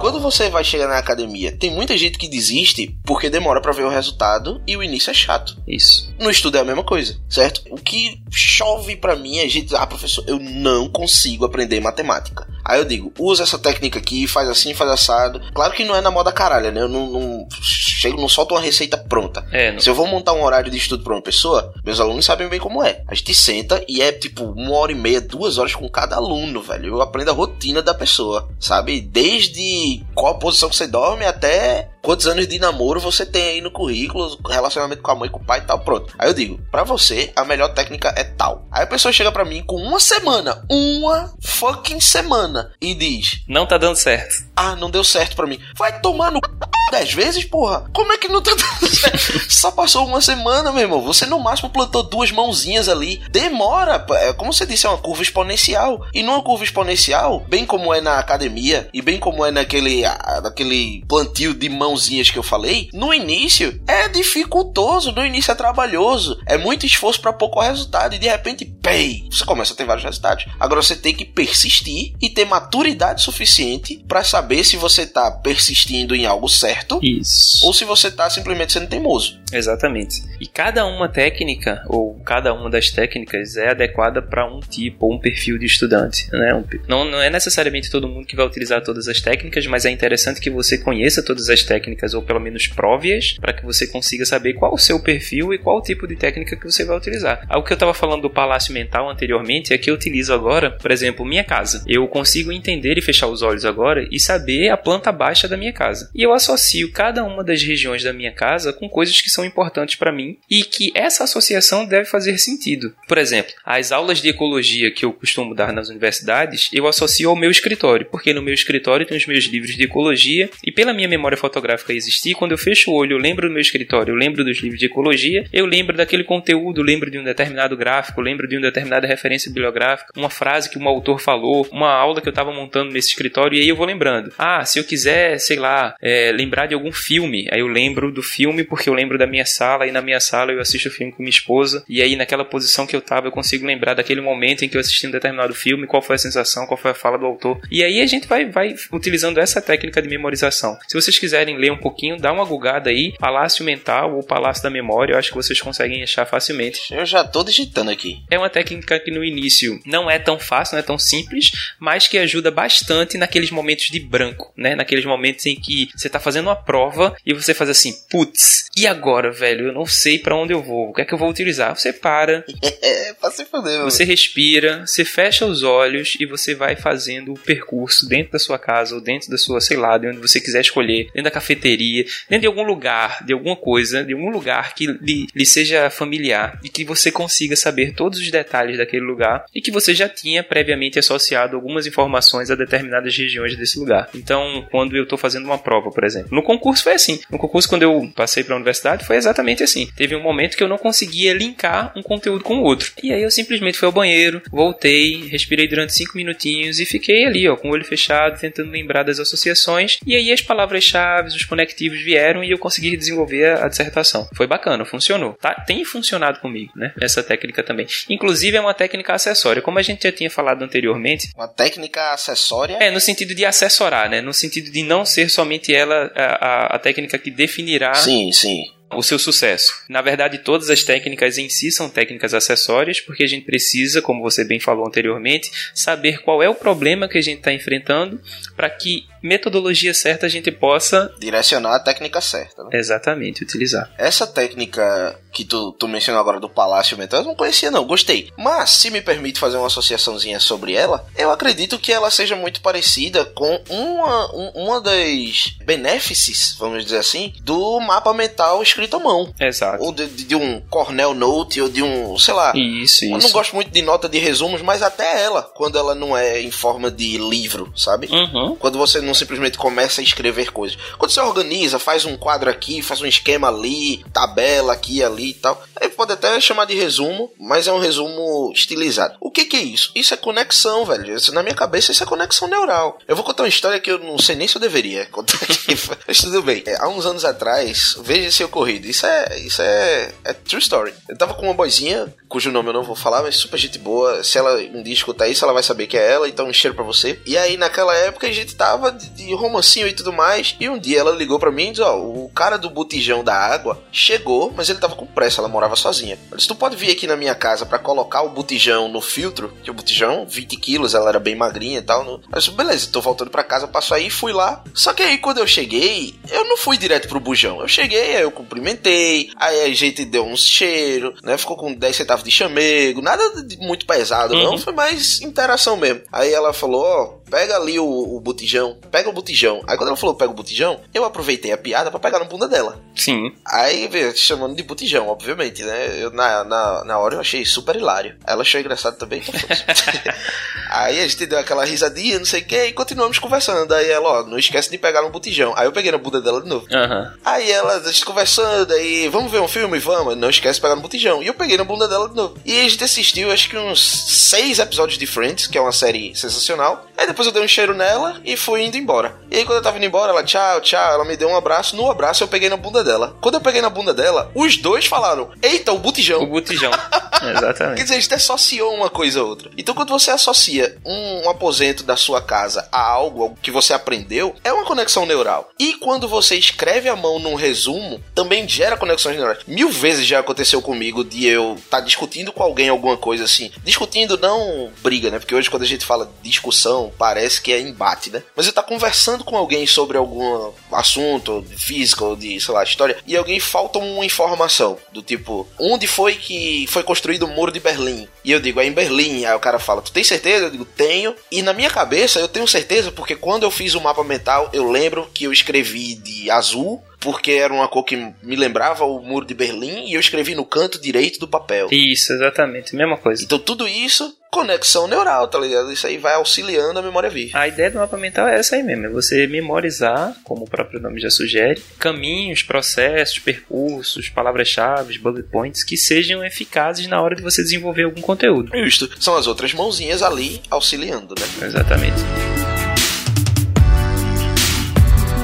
Quando você vai chegar na academia, tem muita gente que desiste porque demora para ver o resultado e o início é chato. Isso. No estudo é a mesma coisa, certo? O que chove para mim é gente, ah, professor, eu não consigo aprender matemática. Aí eu digo, usa essa técnica aqui, faz assim, faz assado. Claro que não é na moda caralho, né? Eu não, não chego, não solto uma receita pronta. É, não- Se eu vou montar um horário de estudo pra uma pessoa, meus alunos sabem bem como é. A gente senta e é tipo uma hora e meia, duas horas com cada aluno, velho. Eu aprendo a rotina da pessoa, sabe? Desde qual posição que você dorme até quantos anos de namoro você tem aí no currículo, relacionamento com a mãe, com o pai e tal, pronto. Aí eu digo, pra você, a melhor técnica é tal. Aí a pessoa chega pra mim com uma semana, uma fucking semana, e diz, Não tá dando certo. ah, não deu certo pra mim. Vai tomar no c... dez vezes, porra? Como é que não tá dando <laughs> certo? Só passou uma semana, meu irmão. Você no máximo plantou duas mãozinhas ali. Demora. É, como você disse, é uma curva exponencial. E numa curva exponencial, bem como é na academia, e bem como é naquele, naquele plantio de mãozinhas que eu falei, no início é dificultoso, no início é trabalhoso. É muito esforço pra pouco resultado. E de repente, pei, você começa a ter vários resultados. Agora você tem que persistir e ter maturidade suficiente pra saber se você tá persistindo em algo certo Isso. ou se você tá simplesmente sendo teimoso. Exatamente. E cada uma técnica, ou cada uma das técnicas, é adequada para um tipo ou um perfil de estudante. Né? Não, não é necessariamente todo mundo que vai utilizar todas as técnicas, mas é interessante que você conheça todas as técnicas, ou pelo menos prove-as, para que você consiga saber qual o seu perfil e qual o tipo de técnica que você vai utilizar. Algo que eu estava falando do palácio mental anteriormente é que eu utilizo agora, por exemplo, minha casa. Eu consigo entender e fechar os olhos agora e saber a planta baixa da minha casa. E eu associo cada uma das regiões da minha casa com coisas que são importantes para mim e que essa associação deve fazer sentido. Por exemplo, as aulas de ecologia que eu costumo dar nas universidades, eu associo ao meu escritório, porque no meu escritório tem os meus livros de ecologia e pela minha memória fotográfica existir, quando eu fecho o olho, eu lembro do meu escritório, eu lembro dos livros de ecologia, eu lembro daquele conteúdo, lembro de um determinado gráfico, lembro de uma determinada referência bibliográfica, uma frase que um autor falou, uma aula que eu estava montando nesse escritório e aí eu vou lembrando. Ah, se eu quiser, sei lá, é, lembrar de algum filme, aí eu lembro do filme porque eu lembro da minha sala e na minha sala eu assisto o filme com minha esposa e aí naquela posição que eu tava eu consigo lembrar daquele momento em que eu assisti um determinado filme, qual foi a sensação, qual foi a fala do autor. E aí a gente vai, vai utilizando essa técnica de memorização. Se vocês quiserem ler um pouquinho, dá uma gugada aí, Palácio Mental ou Palácio da Memória, eu acho que vocês conseguem achar facilmente. Eu já tô digitando aqui. É uma técnica que no início não é tão fácil, não é tão simples, mas que ajuda bastante naqueles momentos de branco, né? Naqueles momentos em que você tá fazendo uma prova e você faz assim, putz, e agora, velho? Eu não sei pra onde eu vou. O que é que eu vou utilizar? Você para, <laughs> É, pra se fuder, meu. você respira, você fecha os olhos e você vai fazendo o percurso dentro da sua casa ou dentro da sua, sei lá, de onde você quiser escolher, dentro da cafeteria, dentro de algum lugar, de alguma coisa, de algum lugar que lhe, lhe seja familiar e que você consiga saber todos os detalhes daquele lugar e que você já tinha previamente associado algumas informações a determinadas regiões desse lugar. Então, quando eu estou fazendo uma prova, por exemplo, No concurso foi assim. No concurso, quando eu passei para a universidade, foi exatamente assim. Teve um momento que eu não conseguia linkar um conteúdo com o outro. E aí eu simplesmente fui ao banheiro, voltei, respirei durante cinco minutinhos e fiquei ali, ó, com o olho fechado, tentando lembrar das associações. E aí as palavras-chave, os conectivos vieram e eu consegui desenvolver a dissertação. Foi bacana, funcionou. Tá? Tem funcionado comigo, né? Essa técnica também. Inclusive é uma técnica acessória. Como a gente já tinha falado anteriormente, Uma técnica acessória. é, no sentido de assessorar, né? No sentido de não ser somente ela a, a- técnica que definirá Sim, sim. o seu sucesso. Na verdade, todas as técnicas em si são técnicas acessórias, porque a gente precisa, como você bem falou anteriormente, saber qual é o problema que a gente está enfrentando para que metodologia certa a gente possa Direcionar a técnica certa. Né? exatamente utilizar. Essa técnica que tu, tu mencionou agora do Palácio Mental, eu não conhecia não, gostei. Mas, se me permite fazer uma associaçãozinha sobre ela, eu acredito que ela seja muito parecida com uma, um- uma das benéfices, vamos dizer assim, do mapa mental escrito à mão. Exato. Ou de, de um Cornell Note, ou de um, sei lá... Isso, Eu não isso. gosto muito de nota de resumos, mas até ela, quando ela não é em forma de livro, sabe? Uhum. Quando você não simplesmente começa a escrever coisas. Quando você organiza, faz um quadro aqui, faz um esquema ali, tabela aqui ali e tal. Aí pode até chamar de resumo, mas é um resumo estilizado. O que que é isso? Isso é conexão, velho. Isso, na minha cabeça, isso é conexão neural. Eu vou contar uma história que eu não sei nem se eu deveria contar <laughs> aqui, mas tudo bem. É, há uns anos atrás, veja esse ocorrido. Isso é, isso é, é true story. Eu tava com uma boizinha, cujo nome eu não vou falar, mas super gente boa. Se ela um dia escutar isso, ela vai saber que é ela, então um cheiro pra você. E aí, naquela época, a gente tava de, de romancinho e tudo mais. E um dia ela ligou pra mim e disse: Ó, o cara do botijão da água chegou, mas ele tava com pressa, ela morava sozinha. Eu disse: Tu pode vir aqui na minha casa pra colocar o botijão no filtro? Que o botijão, 20 quilos, ela era bem magrinha e tal. No... Eu disse: Beleza, tô voltando pra casa, passo aí, fui lá. Só que aí, quando eu cheguei, eu não fui direto pro bujão. Eu cheguei, aí eu cumprimentei, aí a gente deu uns cheiro, né? Ficou com 10 centavos de chamego, nada de muito pesado, não. Uhum. Foi mais interação mesmo. Aí ela falou: Ó, pega ali o, o botijão, pega o botijão. Aí quando ela falou pega o botijão, eu aproveitei a piada pra pegar na bunda dela. Sim. Aí, veio chamando de botijão, obviamente, né? Eu, na, na, na hora eu achei super hilário. Ela achou engraçado também. <laughs> Aí a gente deu aquela risadinha, não sei o que, e continuamos conversando. Aí ela, ó, não esquece de pegar no botijão. Aí eu peguei na bunda dela de novo. Aham. Aí ela, a gente conversando, aí, vamos ver um filme? Vamos. Não esquece de pegar no botijão. E eu peguei na bunda dela de novo. E a gente assistiu, acho que uns seis episódios de Friends, que é uma série sensacional. Aí depois eu dei um cheiro nela e fui indo embora. E aí quando eu tava indo embora, ela, tchau, tchau, ela me deu um abraço. No abraço eu peguei na bunda dela. Quando eu peguei na bunda dela, os dois falaram, eita, o botijão. O botijão. <laughs> Quer Exatamente. dizer, a gente associou uma coisa a outra. Então, quando você associa um, um aposento da sua casa a algo, algo que você aprendeu, é uma conexão neural. E quando você escreve a mão num resumo, também gera conexões neurais. Mil vezes já aconteceu comigo de eu estar discutindo com alguém alguma coisa assim. Discutindo não briga, né? Porque hoje quando a gente fala discussão, parece que é embate, né? Mas eu estar conversando com alguém sobre algum assunto, de física ou de, sei lá, história, e alguém falta uma informação, do tipo, onde foi que foi construído o muro de Berlim? E eu digo, é em Berlim. Aí o cara fala, tu tem certeza? Eu digo, tenho. E na minha cabeça eu tenho certeza porque quando eu fiz o mapa mental, eu lembro que eu escrevi de azul, porque era uma cor que me lembrava o muro de Berlim, e eu escrevi no canto direito do papel. Isso, exatamente. Mesma coisa. Então tudo isso, conexão neural, tá ligado? Isso aí vai auxiliando a memória viva. A ideia do mapa mental é essa aí mesmo, é você memorizar, como o próprio nome já sugere, caminhos, processos, percursos, palavras-chave, bullet points que sejam eficazes na hora de você desenvolver algum conteúdo. Justo. São as outras mãozinhas ali auxiliando, né? Exatamente.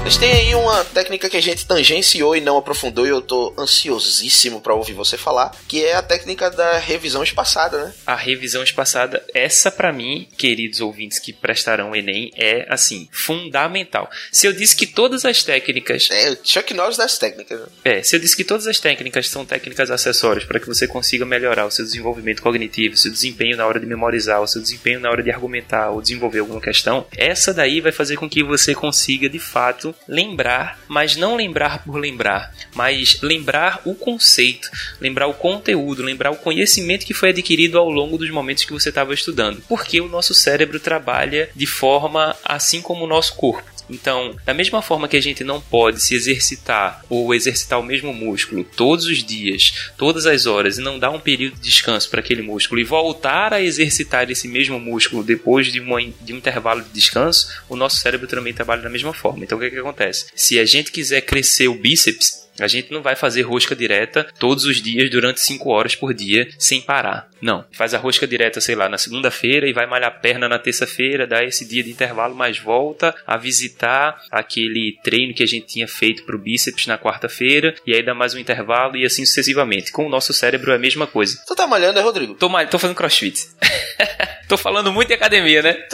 Mas tem aí uma técnica que a gente tangenciou e não aprofundou e eu tô ansiosíssimo pra ouvir você falar, que é a técnica da revisão espaçada, né? A revisão espaçada, essa pra mim, queridos ouvintes que prestarão o Enem, é assim, fundamental. Se eu disse que todas as técnicas É o Chuck Norris das técnicas. né? É, se eu disse que todas as técnicas são técnicas acessórias para que você consiga melhorar o seu desenvolvimento cognitivo, o seu desempenho na hora de memorizar, o seu desempenho na hora de argumentar ou desenvolver alguma questão, essa daí vai fazer com que você consiga de fato lembrar, mas não lembrar por lembrar, mas lembrar o conceito, lembrar o conteúdo, lembrar o conhecimento que foi adquirido ao longo dos momentos que você estava estudando. Porque o nosso cérebro trabalha de forma assim como o nosso corpo. Então, da mesma forma que a gente não pode se exercitar ou exercitar o mesmo músculo todos os dias, todas as horas, e não dar um período de descanso para aquele músculo e voltar a exercitar esse mesmo músculo depois de, uma, de um intervalo de descanso, o nosso cérebro também trabalha da mesma forma. Então, o que, que acontece? Se a gente quiser crescer o bíceps, a gente não vai fazer rosca direta todos os dias durante 5 horas por dia sem parar. Não. Faz a rosca direta, sei lá, na segunda-feira e vai malhar a perna na terça-feira, dá esse dia de intervalo, mas volta a visitar aquele treino que a gente tinha feito pro bíceps na quarta-feira e aí dá mais um intervalo e assim sucessivamente. Com o nosso cérebro é a mesma coisa. Tu tá malhando, é, Rodrigo? Tô, mal, tô fazendo crossfit. <laughs> tô falando muito de academia, né? <laughs>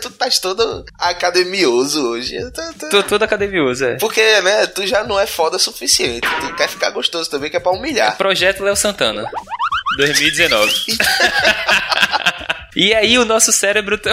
Tu, tá todo academioso hoje. Tu. Tô todo academioso, é. Porque, né, tu já não é foda suficiente. Tu quer ficar gostoso também, que é pra humilhar. Projeto Léo Santana. 2019. <laughs> e aí o nosso cérebro. <laughs>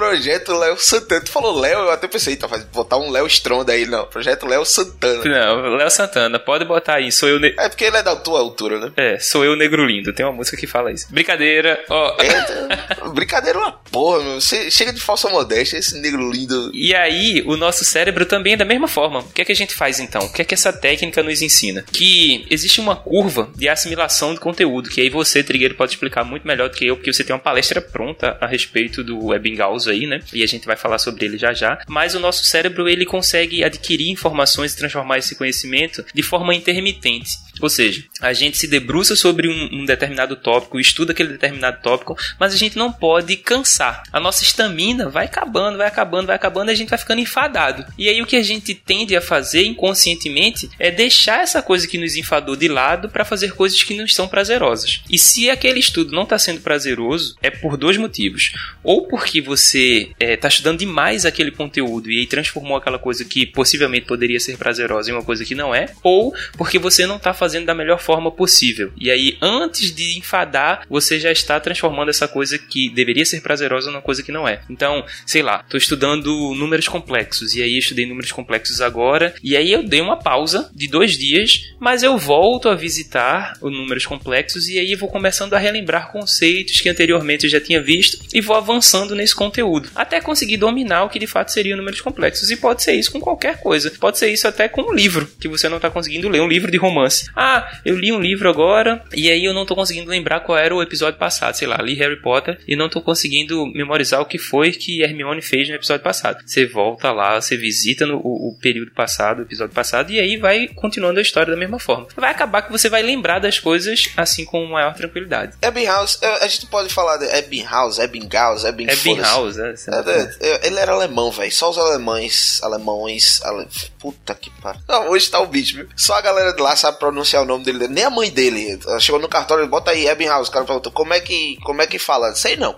Projeto Léo Santana. Tu falou Léo, eu até pensei, tá, vai botar um Léo Stronda aí. Não, Projeto Léo Santana. Não, Léo Santana, pode botar aí, sou eu. Ne... É porque ele é da tua altura, né? É, sou eu negro lindo. Tem uma música que fala isso. Brincadeira, ó. É, <laughs> brincadeira é uma porra, meu. Você chega de falsa modéstia, esse negro lindo. E aí, o nosso cérebro também é da mesma forma. O que é que a gente faz então? O que é que essa técnica nos ensina? Que existe uma curva de assimilação de conteúdo, que aí você, Trigueiro, pode explicar muito melhor do que eu, porque você tem uma palestra pronta a respeito do Ebbinghaus aí, né? E a gente vai falar sobre ele já já. Mas o nosso cérebro, ele consegue adquirir informações e transformar esse conhecimento de forma intermitente. Ou seja, a gente se debruça sobre um, um, determinado tópico, estuda aquele determinado tópico, mas a gente não pode cansar. A nossa estamina vai acabando, vai acabando, vai acabando e a gente vai ficando enfadado. E aí o que a gente tende a fazer inconscientemente é deixar essa coisa que nos enfadou de lado para fazer coisas que não são prazerosas. E se aquele estudo não está sendo prazeroso, é por dois motivos. Ou porque você está estudando demais aquele conteúdo e aí transformou aquela coisa que possivelmente poderia ser prazerosa em uma coisa que não é, ou porque você não está fazendo da melhor forma possível. E aí, antes de enfadar, você já está transformando essa coisa que deveria ser prazerosa numa coisa que não é. Então, sei lá, estou estudando números complexos e aí estudei números complexos agora e aí eu dei uma pausa de dois dias, mas eu volto a visitar os números complexos e aí vou começando a relembrar conceitos que anteriormente eu já tinha visto e vou avançando nesse conteúdo até conseguir dominar o que de fato seriam números complexos. E pode ser isso com qualquer coisa. Pode ser isso até com um livro que você não está conseguindo ler, um livro de romance. Ah, eu li um livro agora e aí eu não estou conseguindo lembrar qual era o episódio passado. Sei lá, li Harry Potter e não estou conseguindo memorizar o que foi que Hermione fez no episódio passado. Você volta lá, você visita no, o, o período passado, o episódio passado, e aí vai continuando a história da mesma forma. Vai acabar que você vai lembrar das coisas assim com maior tranquilidade. Ebbinghaus, a gente pode falar de Ebbinghaus, Ebbinghaus, Ebbinghaus. Ebbinghaus, é. É, ele era alemão, velho. Só os alemães, alemães, ale... puta que pariu. <laughs> Não, hoje tá o bicho, viu? Só a galera de lá sabe pronunciar o nome dele. Nem a mãe dele. Ela chegou no cartório, bota aí Ebbinghaus. O cara perguntou, como é que, como é que fala? Sei não.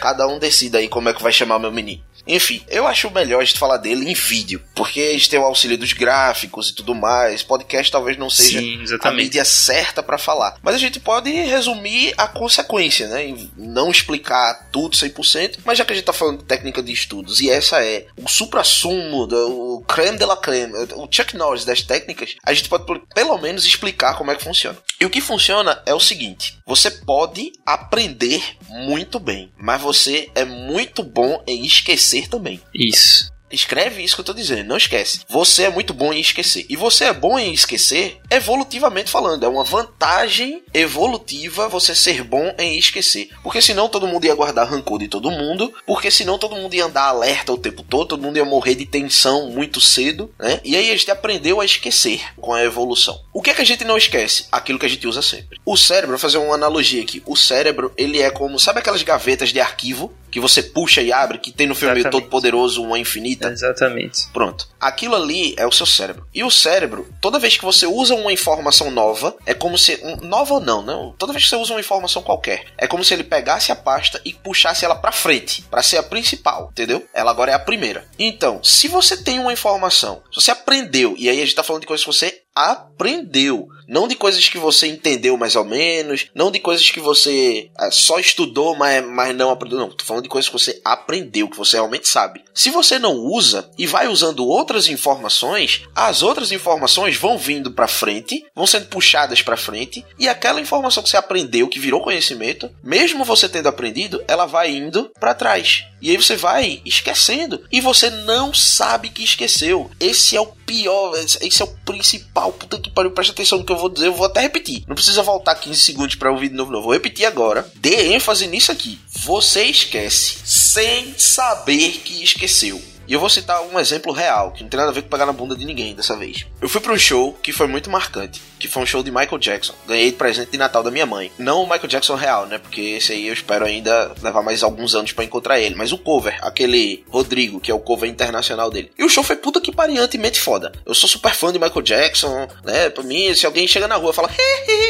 Cada um decida aí como é que vai chamar meu menino. Enfim, eu acho melhor a gente falar dele em vídeo, porque a gente tem o auxílio dos gráficos e tudo mais. Podcast talvez não seja Sim, a mídia certa para falar. Mas a gente pode resumir a consequência, né? E não explicar tudo 100%, mas já que a gente tá falando de técnica de estudos, e essa é o supra-sumo, o creme de la creme, o Chuck Norris das técnicas, a gente pode pelo menos explicar como é que funciona. E o que funciona é o seguinte: você pode aprender muito bem, mas você é muito bom em esquecer também. Isso. Escreve isso que eu tô dizendo, não esquece. Você é muito bom em esquecer. E você é bom em esquecer evolutivamente falando. É uma vantagem evolutiva você ser bom em esquecer. Porque senão todo mundo ia guardar rancor de todo mundo. Porque senão todo mundo ia andar alerta o tempo todo. Todo mundo ia morrer de tensão muito cedo, né? E aí a gente aprendeu a esquecer com a evolução. O que é que a gente não esquece? Aquilo que a gente usa sempre. O cérebro, vou fazer uma analogia aqui. O cérebro, ele é como, sabe aquelas gavetas de arquivo que você puxa e abre, que tem no filme. Todo Poderoso uma infinita? Exatamente. Pronto. Aquilo ali é o seu cérebro. E o cérebro, toda vez que você usa uma informação nova, é como se. um- nova ou não, não. Toda vez que você usa uma informação qualquer, é como se ele pegasse a pasta e puxasse ela pra frente, pra ser a principal, entendeu? Ela agora é a primeira. Então, se você tem uma informação, se você aprendeu, e aí a gente tá falando de coisas que você aprendeu. Não de coisas que você entendeu mais ou menos, não de coisas que você ah, só estudou, mas, mas não aprendeu. Não, tô falando de coisas que você aprendeu, que você realmente sabe. Se você não usa e vai usando outras informações, as outras informações vão vindo para frente, vão sendo puxadas para frente, e aquela informação que você aprendeu, que virou conhecimento, mesmo você tendo aprendido, ela vai indo para trás. E aí você vai esquecendo. E você não sabe que esqueceu. Esse é o pior, esse é o principal. Puta que pariu, presta atenção no que eu vou dizer, eu vou até repetir. Não precisa voltar 15 segundos para ouvir de novo, não. Vou repetir agora. Dê ênfase nisso aqui. Você esquece sem saber que esqueceu. E eu vou citar um exemplo real, que não tem nada a ver com pegar na bunda de ninguém dessa vez. Eu fui para um show que foi muito marcante, que foi um show de Michael Jackson. Ganhei de presente de Natal da minha mãe. Não o Michael Jackson real, né? Porque esse aí eu espero ainda levar mais alguns anos para encontrar ele. Mas o cover, aquele Rodrigo, que é o cover internacional dele. E o show foi puta que pariantemente foda. Eu sou super fã de Michael Jackson, né? Pra mim, se alguém chega na rua e fala,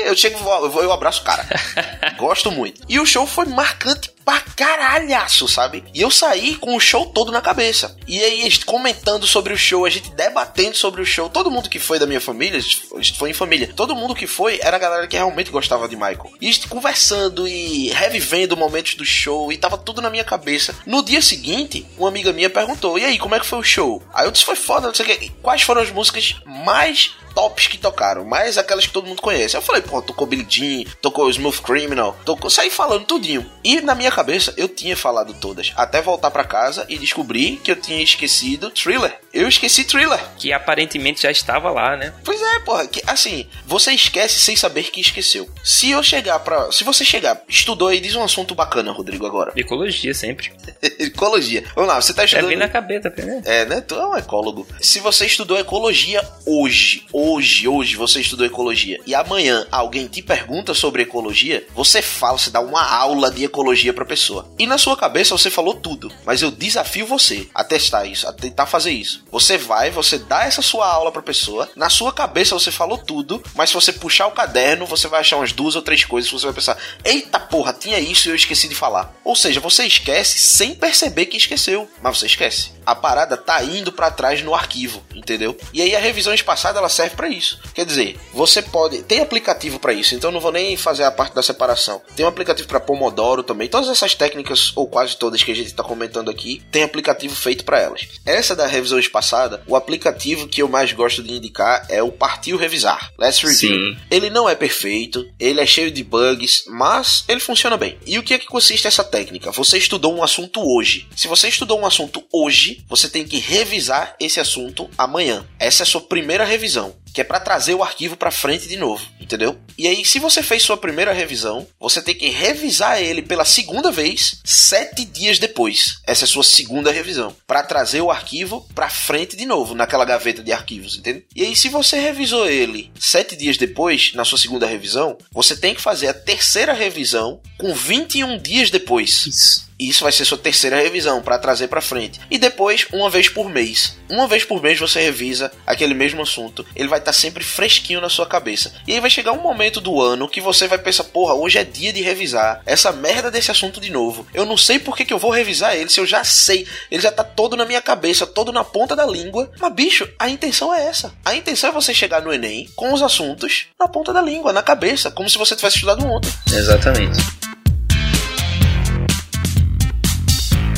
eu chego, eu vou, eu abraço o cara. <laughs> Gosto muito. E o show foi marcante pra caralhaço, sabe? E eu saí com o show todo na cabeça. E aí, a gente comentando sobre o show, a gente debatendo sobre o show. Todo mundo que foi da minha família, a gente foi em família, todo mundo que foi era a galera que realmente gostava de Michael. E a gente conversando e revivendo momentos do show, e tava tudo na minha cabeça. No dia seguinte, uma amiga minha perguntou: E aí, como é que foi o show? Aí eu disse: Foi foda, não sei o que. Quais foram as músicas mais tops que tocaram, mais aquelas que todo mundo conhece. Eu falei, pô, tocou Billie Jean, tocou Smooth Criminal, tocou, saí falando tudinho. E na minha cabeça eu tinha falado todas, até voltar para casa e descobrir que eu tinha esquecido Thriller. Eu esqueci Thriller. Que aparentemente já estava lá, né? Pois é, porra, que assim, você esquece sem saber que esqueceu. Se eu chegar para, se você chegar, estudou e diz um assunto bacana, Rodrigo agora. Ecologia sempre. <laughs> ecologia. Vamos lá, você tá estudando. É bem na cabeça, né? É, né? Tu é um ecólogo. Se você estudou ecologia hoje, hoje, hoje você estudou ecologia e amanhã alguém te pergunta sobre ecologia, você fala, você dá uma aula de ecologia pra pessoa. E na sua cabeça você falou tudo, mas eu desafio você a testar isso, a tentar fazer isso. Você vai, você dá essa sua aula pra pessoa, na sua cabeça você falou tudo, mas se você puxar o caderno, você vai achar umas duas ou três coisas que você vai pensar: eita porra, tinha isso e eu esqueci de falar. Ou seja, você esquece sem perceber que esqueceu, mas você esquece. A parada tá indo para trás no arquivo, entendeu? E aí a revisão espaçada ela serve para isso. Quer dizer, você pode. Tem aplicativo para isso, então não vou nem fazer a parte da separação. Tem um aplicativo para Pomodoro também. Todas essas técnicas, ou quase todas que a gente tá comentando aqui, tem aplicativo feito para elas. Essa da revisão espaçada, o aplicativo que eu mais gosto de indicar é o Partiu Revisar. Let's Review. Sim. Ele não é perfeito, ele é cheio de bugs, mas ele funciona bem. E o que é que consiste essa técnica? Você estudou um assunto hoje. Se você estudou um assunto hoje, você tem que revisar esse assunto amanhã. Essa é a sua primeira revisão que é para trazer o arquivo para frente de novo, entendeu? E aí, se você fez sua primeira revisão, você tem que revisar ele pela segunda vez sete dias depois. Essa é a sua segunda revisão, para trazer o arquivo para frente de novo naquela gaveta de arquivos, entendeu? E aí, se você revisou ele sete dias depois na sua segunda revisão, você tem que fazer a terceira revisão com 21 dias depois. Isso. E isso vai ser sua terceira revisão para trazer para frente. E depois, uma vez por mês. Uma vez por mês você revisa aquele mesmo assunto. Ele vai estar tá sempre fresquinho na sua cabeça. E aí vai chegar um momento do ano que você vai pensar: porra, hoje é dia de revisar essa merda desse assunto de novo. Eu não sei por que, que eu vou revisar ele se eu já sei. Ele já tá todo na minha cabeça, todo na ponta da língua. Mas, bicho, a intenção é essa. A intenção é você chegar no Enem com os assuntos na ponta da língua, na cabeça, como se você tivesse estudado ontem. Exatamente.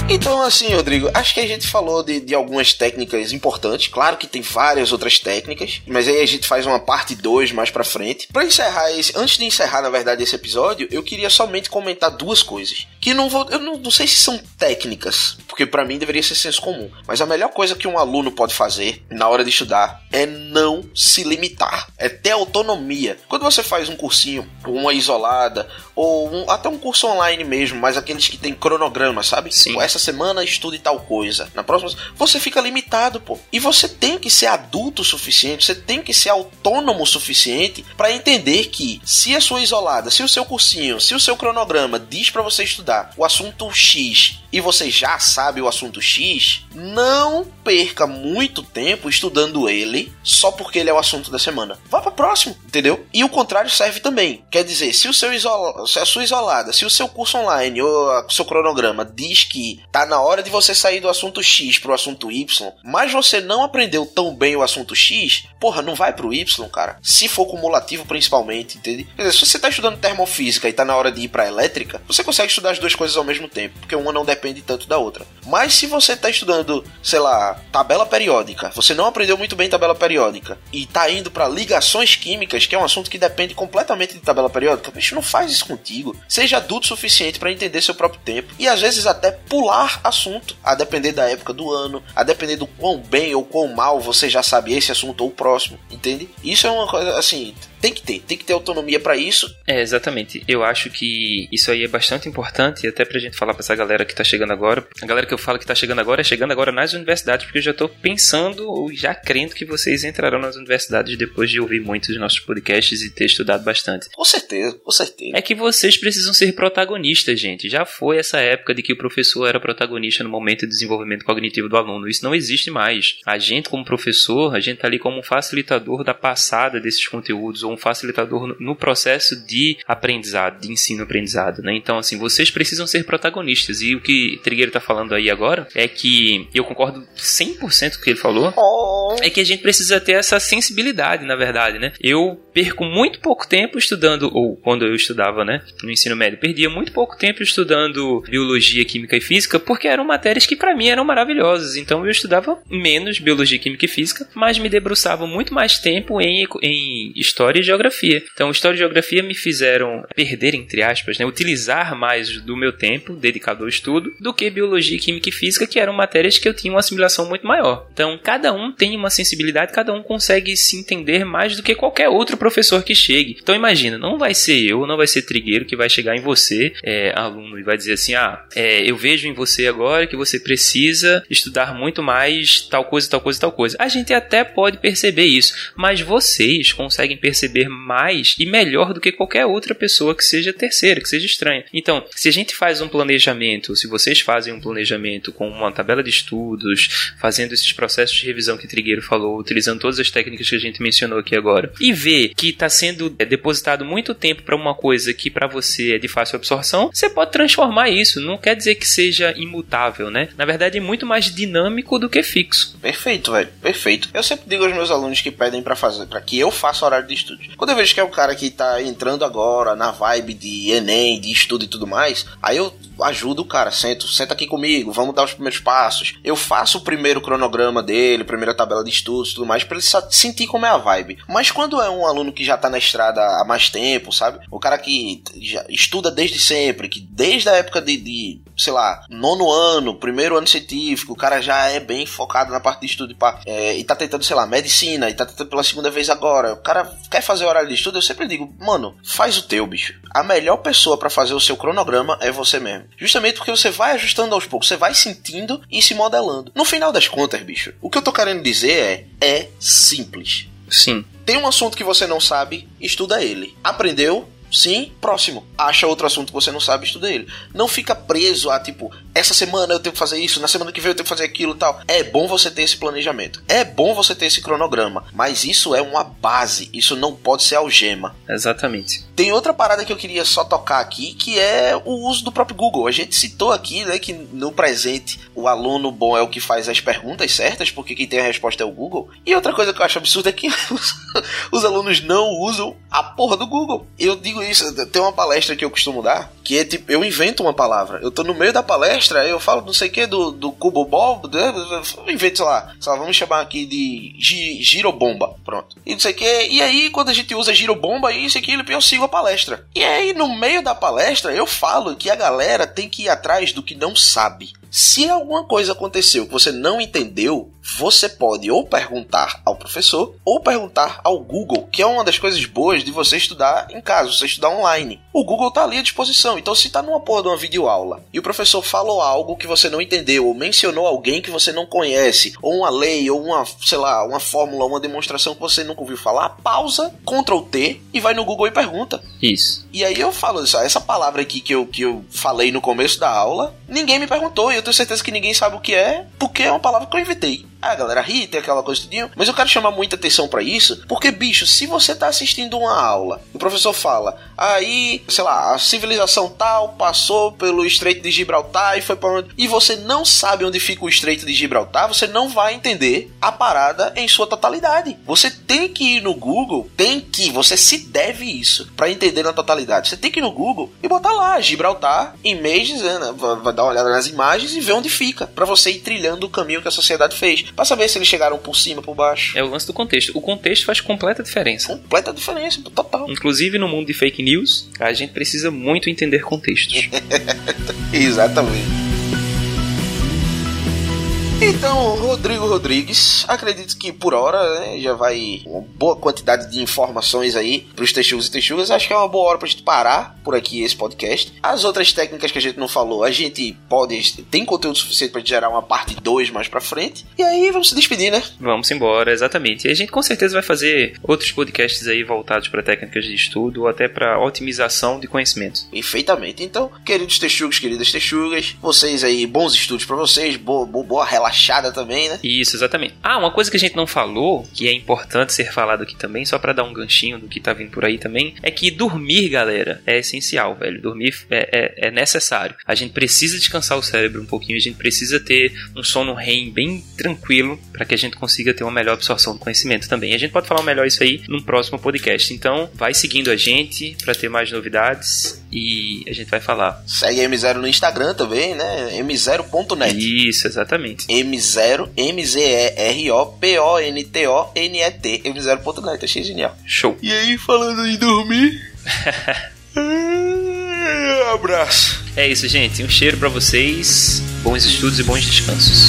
Então, assim, Rodrigo, acho que a gente falou de, de algumas técnicas importantes. Claro que tem várias outras técnicas, mas aí a gente faz uma parte 2 mais pra frente. Pra encerrar esse, antes de encerrar, na verdade, esse episódio, eu queria somente comentar duas coisas. Que não vou, eu não, não sei se são técnicas, porque para mim deveria ser senso comum. Mas a melhor coisa que um aluno pode fazer na hora de estudar é não se limitar, é ter autonomia. Quando você faz um cursinho, uma isolada, ou um, até um curso online mesmo, mas aqueles que tem cronograma, sabe? Sim. Essa semana estude tal coisa. Na próxima, você fica limitado, pô. E você tem que ser adulto o suficiente, você tem que ser autônomo o suficiente para entender que se a sua isolada, se o seu cursinho, se o seu cronograma diz para você estudar o assunto X e você já sabe o assunto X, não perca muito tempo estudando ele só porque ele é o assunto da semana. Vá para próximo, entendeu? E o contrário serve também. Quer dizer, se o seu isola, se a sua isolada, se o seu curso online ou o seu cronograma diz que tá na hora de você sair do assunto X pro assunto Y, mas você não aprendeu tão bem o assunto X, porra, não vai pro Y, cara. Se for cumulativo principalmente, entende? Quer dizer, se você tá estudando termofísica e tá na hora de ir pra elétrica, você consegue estudar as duas coisas ao mesmo tempo, porque uma não depende tanto da outra. Mas se você tá estudando, sei lá, tabela periódica, você não aprendeu muito bem tabela periódica e tá indo para ligações químicas, que é um assunto que depende completamente de tabela periódica, bicho, não faz isso contigo. Seja adulto o suficiente para entender seu próprio tempo e às vezes até pular assunto, a depender da época do ano, a depender do quão bem ou quão mal você já sabe esse assunto ou o próximo, entende? Isso é uma coisa assim, tem que ter, tem que ter autonomia para isso. É, exatamente. Eu acho que isso aí é bastante importante, até pra gente falar pra essa galera que tá chegando agora. A galera que eu falo que tá chegando agora é chegando agora nas universidades, porque eu já tô pensando ou já crendo que vocês entrarão nas universidades depois de ouvir muitos dos nossos podcasts e ter estudado bastante. Com certeza, com certeza. É que vocês precisam ser protagonistas, gente. Já foi essa época de que o professor era protagonista no momento de desenvolvimento cognitivo do aluno. Isso não existe mais. A gente, como professor, a gente tá ali como um facilitador da passada desses conteúdos, ou um facilitador no processo de aprendizado, de ensino-aprendizado, né? Então, assim, vocês precisam ser protagonistas. E o que Trigueiro tá falando aí agora é que eu concordo 100% com o que ele falou. Oh. É que a gente precisa ter essa sensibilidade, na verdade, né? Eu perco muito pouco tempo estudando, ou quando eu estudava, né, no ensino médio, perdia muito pouco tempo estudando biologia, química e física, porque eram matérias que para mim eram maravilhosas. Então eu estudava menos biologia, química e física, mas me debruçava muito mais tempo em, em história e geografia. Então, história e geografia me fizeram perder, entre aspas, né, utilizar mais do meu tempo dedicado ao estudo do que biologia, química e física, que eram matérias que eu tinha uma assimilação muito maior. Então, cada um tem uma sensibilidade, cada um consegue se entender mais do que qualquer outro professor que chegue. Então, imagina, não vai ser eu, não vai ser Trigueiro que vai chegar em você, é, aluno, e vai dizer assim: ah, é, eu vejo em você agora que você precisa estudar muito mais tal coisa, tal coisa, tal coisa. A gente até pode perceber isso, mas vocês conseguem perceber mais e melhor do que qualquer outra pessoa que seja terceira, que seja estranha. Então, se a gente faz um planejamento, se vocês fazem um planejamento com uma tabela de estudos, fazendo esses processos de revisão que Trigueiro falou, utilizando todas as técnicas que a gente mencionou aqui agora, e vê que está sendo é, depositado muito tempo para uma coisa que para você é de fácil absorção, você pode transformar isso. Não quer dizer que seja imutável, né? Na verdade, é muito mais dinâmico do que fixo. Perfeito, velho. Perfeito. Eu sempre digo aos meus alunos que pedem para fazer, para que eu faça horário de estudo. Quando eu vejo que é o cara que tá entrando agora na vibe de ENEM, de estudo e tudo mais, aí eu ajudo o cara, sento, senta aqui comigo, vamos dar os primeiros passos. Eu faço o primeiro cronograma dele, primeira tabela de estudos e tudo mais, pra ele sentir como é a vibe. Mas quando é um aluno que já tá na estrada há mais tempo, sabe? O cara que já estuda desde sempre, que desde a época de, de sei lá, nono ano, primeiro ano científico, o cara já é bem focado na parte de estudo pá, é, e tá tentando, sei lá, medicina, e tá tentando pela segunda vez agora. O cara quer fazer horário de estudo, eu sempre digo, mano, faz o teu, bicho. A melhor pessoa para fazer o seu cronograma é você mesmo. Justamente porque você vai ajustando aos poucos, você vai sentindo e se modelando. No final das contas, bicho, o que eu tô querendo dizer é: é simples. Sim. Tem um assunto que você não sabe, estuda ele. Aprendeu? Sim, próximo. Acha outro assunto que você não sabe, estuda ele. Não fica preso a tipo, essa semana eu tenho que fazer isso, na semana que vem eu tenho que fazer aquilo tal. É bom você ter esse planejamento. É bom você ter esse cronograma. Mas isso é uma base. Isso não pode ser algema. Exatamente. Tem outra parada que eu queria só tocar aqui, que é o uso do próprio Google. A gente citou aqui, né, que no presente o aluno bom é o que faz as perguntas certas, porque quem tem a resposta é o Google. E outra coisa que eu acho absurda é que os, <laughs> os alunos não usam a porra do Google. Eu digo isso, tem uma palestra que eu costumo dar, que é tipo, eu invento uma palavra. Eu tô no meio da palestra, eu falo não sei o que do, do cubo ball, eu invento, sei lá, sei lá, vamos chamar aqui de gi, girobomba. Pronto. E não sei o que. E aí, quando a gente usa girobomba, isso aquilo, eu sigo a palestra. E aí, no meio da palestra, eu falo que a galera tem que ir atrás do que não sabe. Se alguma coisa aconteceu que você não entendeu, você pode ou perguntar ao professor ou perguntar ao Google, que é uma das coisas boas de você estudar em casa, você estudar online. O Google tá ali à disposição. Então, se tá numa porra de uma videoaula e o professor falou algo que você não entendeu, ou mencionou alguém que você não conhece, ou uma lei, ou uma, sei lá, uma fórmula, uma demonstração que você nunca ouviu falar, pausa, Ctrl T e vai no Google e pergunta. Isso. E aí eu falo, essa palavra aqui que eu, que eu falei no começo da aula, ninguém me perguntou e eu tenho certeza que ninguém sabe o que é, porque é uma palavra que eu inventei. Ah, a galera ri, tem aquela coisa tudinho. Mas eu quero chamar muita atenção para isso, porque, bicho, se você tá assistindo uma aula, o professor fala, aí, sei lá, a civilização tal passou pelo Estreito de Gibraltar e foi para onde. E você não sabe onde fica o Estreito de Gibraltar, você não vai entender a parada em sua totalidade. Você tem que ir no Google, tem que, você se deve isso para entender na totalidade. Você tem que ir no Google e botar lá Gibraltar, images, né? vai dar uma olhada nas imagens e ver onde fica, para você ir trilhando o caminho que a sociedade fez Pra saber se eles chegaram por cima, por baixo. É o lance do contexto. O contexto faz completa diferença. Completa diferença, total. Inclusive no mundo de fake news, a gente precisa muito entender contextos. <laughs> Exatamente. Então, Rodrigo Rodrigues, acredito que por hora né, já vai uma boa quantidade de informações aí para os texugos e texugas. Acho que é uma boa hora para a gente parar por aqui esse podcast. As outras técnicas que a gente não falou, a gente pode. tem conteúdo suficiente para gerar uma parte 2 mais para frente. E aí vamos se despedir, né? Vamos embora, exatamente. E a gente com certeza vai fazer outros podcasts aí voltados para técnicas de estudo ou até para otimização de conhecimentos. Perfeitamente. Então, queridos texugos, queridas texugas, vocês aí, bons estudos para vocês, boa, boa, boa relaxada também, né? Isso, exatamente. Ah, uma coisa que a gente não falou, que é importante ser falado aqui também, só para dar um ganchinho do que tá vindo por aí também, é que dormir, galera, é essencial, velho. Dormir é, é, é necessário. A gente precisa descansar o cérebro um pouquinho, a gente precisa ter um sono REM bem tranquilo para que a gente consiga ter uma melhor absorção do conhecimento também. A gente pode falar melhor isso aí num próximo podcast. Então, vai seguindo a gente para ter mais novidades e a gente vai falar. Segue M0 no Instagram também, né? M0.net. Isso, exatamente. M0, M-Z-E-R-O-P-O-N-T-O-N-E-T, M0.net, achei genial. Show. E aí, falando em dormir. <laughs> abraço. É isso, gente. Um cheiro para vocês. Bons estudos e bons descansos.